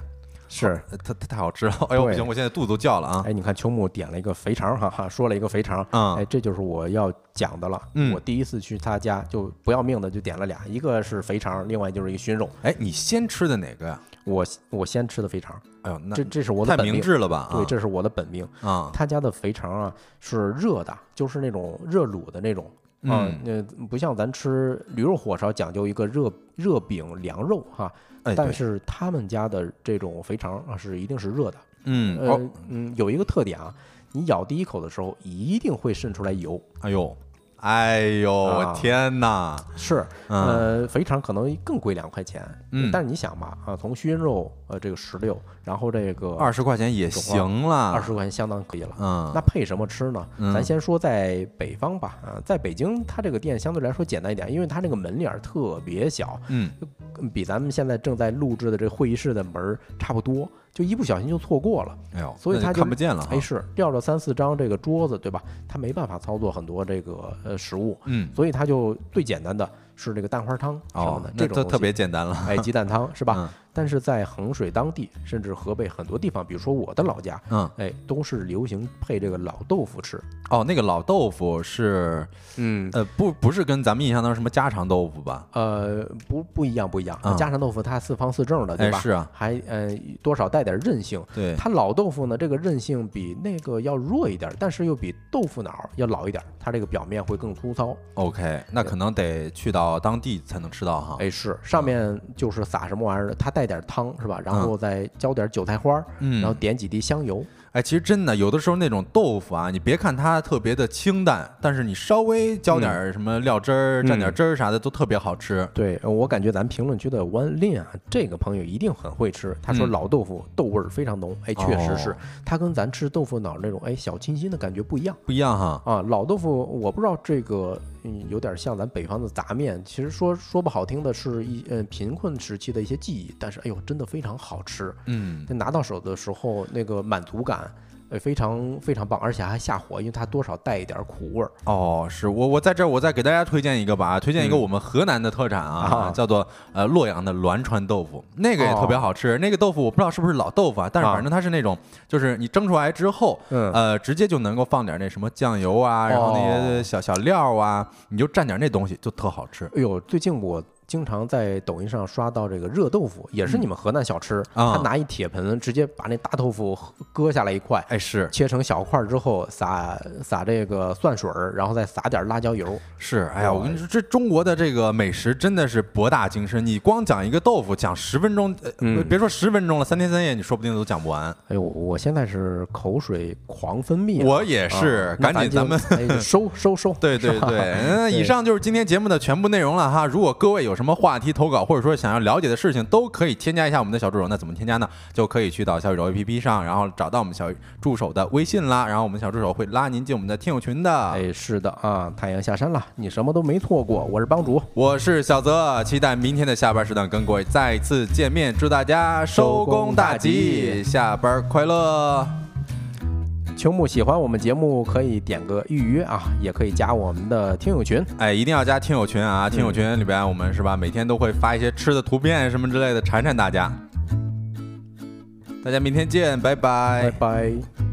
是，呃它它太好吃了！哎呦，不行，我现在肚子都叫了啊！哎，你看秋木点了一个肥肠，哈哈，说了一个肥肠，嗯哎，这就是我要讲的了。嗯我第一次去他家就不要命的就点了俩，一个是肥肠，另外就是一个熏肉。哎，你先吃的哪个呀？我我先吃的肥肠，哎呦，那这这是我的太明。智了吧？对，这是我的本命。啊，他家的肥肠啊是热的，就是那种热卤的那种。啊嗯，那不像咱吃驴肉火烧讲究一个热热饼凉肉哈，哎，但是他们家的这种肥肠啊是一定是热的。嗯，呃哦，嗯，有一个特点啊，你咬第一口的时候一定会渗出来油。哎呦，哎呦，天哪！是，嗯呃，肥肠可能更贵两块钱，嗯但是你想吧，啊，从熏肉，呃，这个十六，然后这个二十块钱也行了，二十块钱相当可以了。嗯，那配什么吃呢？嗯咱先说在北方吧，啊，在北京它这个店相对来说简单一点，因为它这个门脸儿特别小，嗯，嗯比咱们现在正在录制的这个会议室的门儿差不多，就一不小心就错过了。哎呦，所以他就看不见了哈哎，，是吊着三四张这个桌子，对吧？他没办法操作很多这个呃食物，嗯，所以他就最简单的是这个蛋花汤什么哦的，那这种东西别简单了，哎，鸡蛋汤是吧？嗯但是在衡水当地，甚至河北很多地方，比如说我的老家，嗯，哎，都是流行配这个老豆腐吃。哦，那个老豆腐是，嗯，呃，不不是跟咱们印象当中什么家常豆腐吧？呃，不不一样，不一样。嗯家常豆腐它四方四正的，对哎，吧？是啊，还呃多少带点韧性。对，它老豆腐呢，这个韧性比那个要弱一点，但是又比豆腐脑要老一点，它这个表面会更粗糙。OK，那可能得去到当地才能吃到哈。哎，是上面就是撒什么玩意儿的，它带点汤是吧？然后再浇点韭菜花然后点几滴香油。哎，其实真的有的时候那种豆腐啊，你别看它特别的清淡，但是你稍微浇点什么料汁儿、蘸点汁儿啥的，都特别好吃。对，呃我感觉咱评论区的 One Lin 啊，这个朋友一定很会吃。他说嗯老豆腐豆味儿非常浓，哎，确实是哦，它跟咱吃豆腐脑那种哎小清新的感觉不一样不一样哈。啊。老豆腐我不知道这个嗯有点像咱北方的杂面，其实说说不好听的是一呃贫困时期的一些记忆，但是哎呦真的非常好吃，嗯，那拿到手的时候那个满足感。呃，非常非常棒，而且还下火，因为它多少带一点苦味儿。哦，是我我在这儿我再给大家推荐一个吧，推荐一个嗯我们河南的特产啊，啊叫做呃洛阳的栾川豆腐，那个也特别好吃。那个豆腐我不知道是不是老豆腐啊，但是啊反正它是那种，就是你蒸出来之后，嗯呃，直接就能够放点那什么酱油啊，然后那些哦小小料啊，你就蘸点那东西就特好吃。哎呦，最近我经常在抖音上刷到这个热豆腐，也是你们河南小吃。啊他拿一铁盆，直接把那大豆腐割下来一块，哎，是切成小块儿之后，撒撒这个蒜水儿，然后再撒点辣椒油。是，哎呀，我跟你说，这中国的这个美食真的是博大精深。你光讲一个豆腐，讲十分钟，呃，嗯别说十分钟了，三天三夜你说不定都讲不完。哎呦，我现在是口水狂分泌啊。我也是啊赶紧咱们收收收。对对 *laughs* 对，嗯，以上就是今天节目的全部内容了哈。如果各位有什么话题投稿，或者说想要了解的事情，都可以添加一下我们的小助手。那怎么添加呢？就可以去到小宇宙 APP 上，然后找到我们小助手的微信啦，然后我们小助手会拉您进我们的听友群的。哎，是的啊，太阳下山了，你什么都没错过。我是帮主，我是小泽，期待明天的下班时段跟各位再次见面，祝大家收工大吉，下班快乐。秋木喜欢我们节目可以点个预约啊，也可以加我们的听友群。哎，一定要加听友群啊！听友群里边我们是吧，每天都会发一些吃的图片什么之类的，馋馋大家。大家明天见，拜拜拜拜。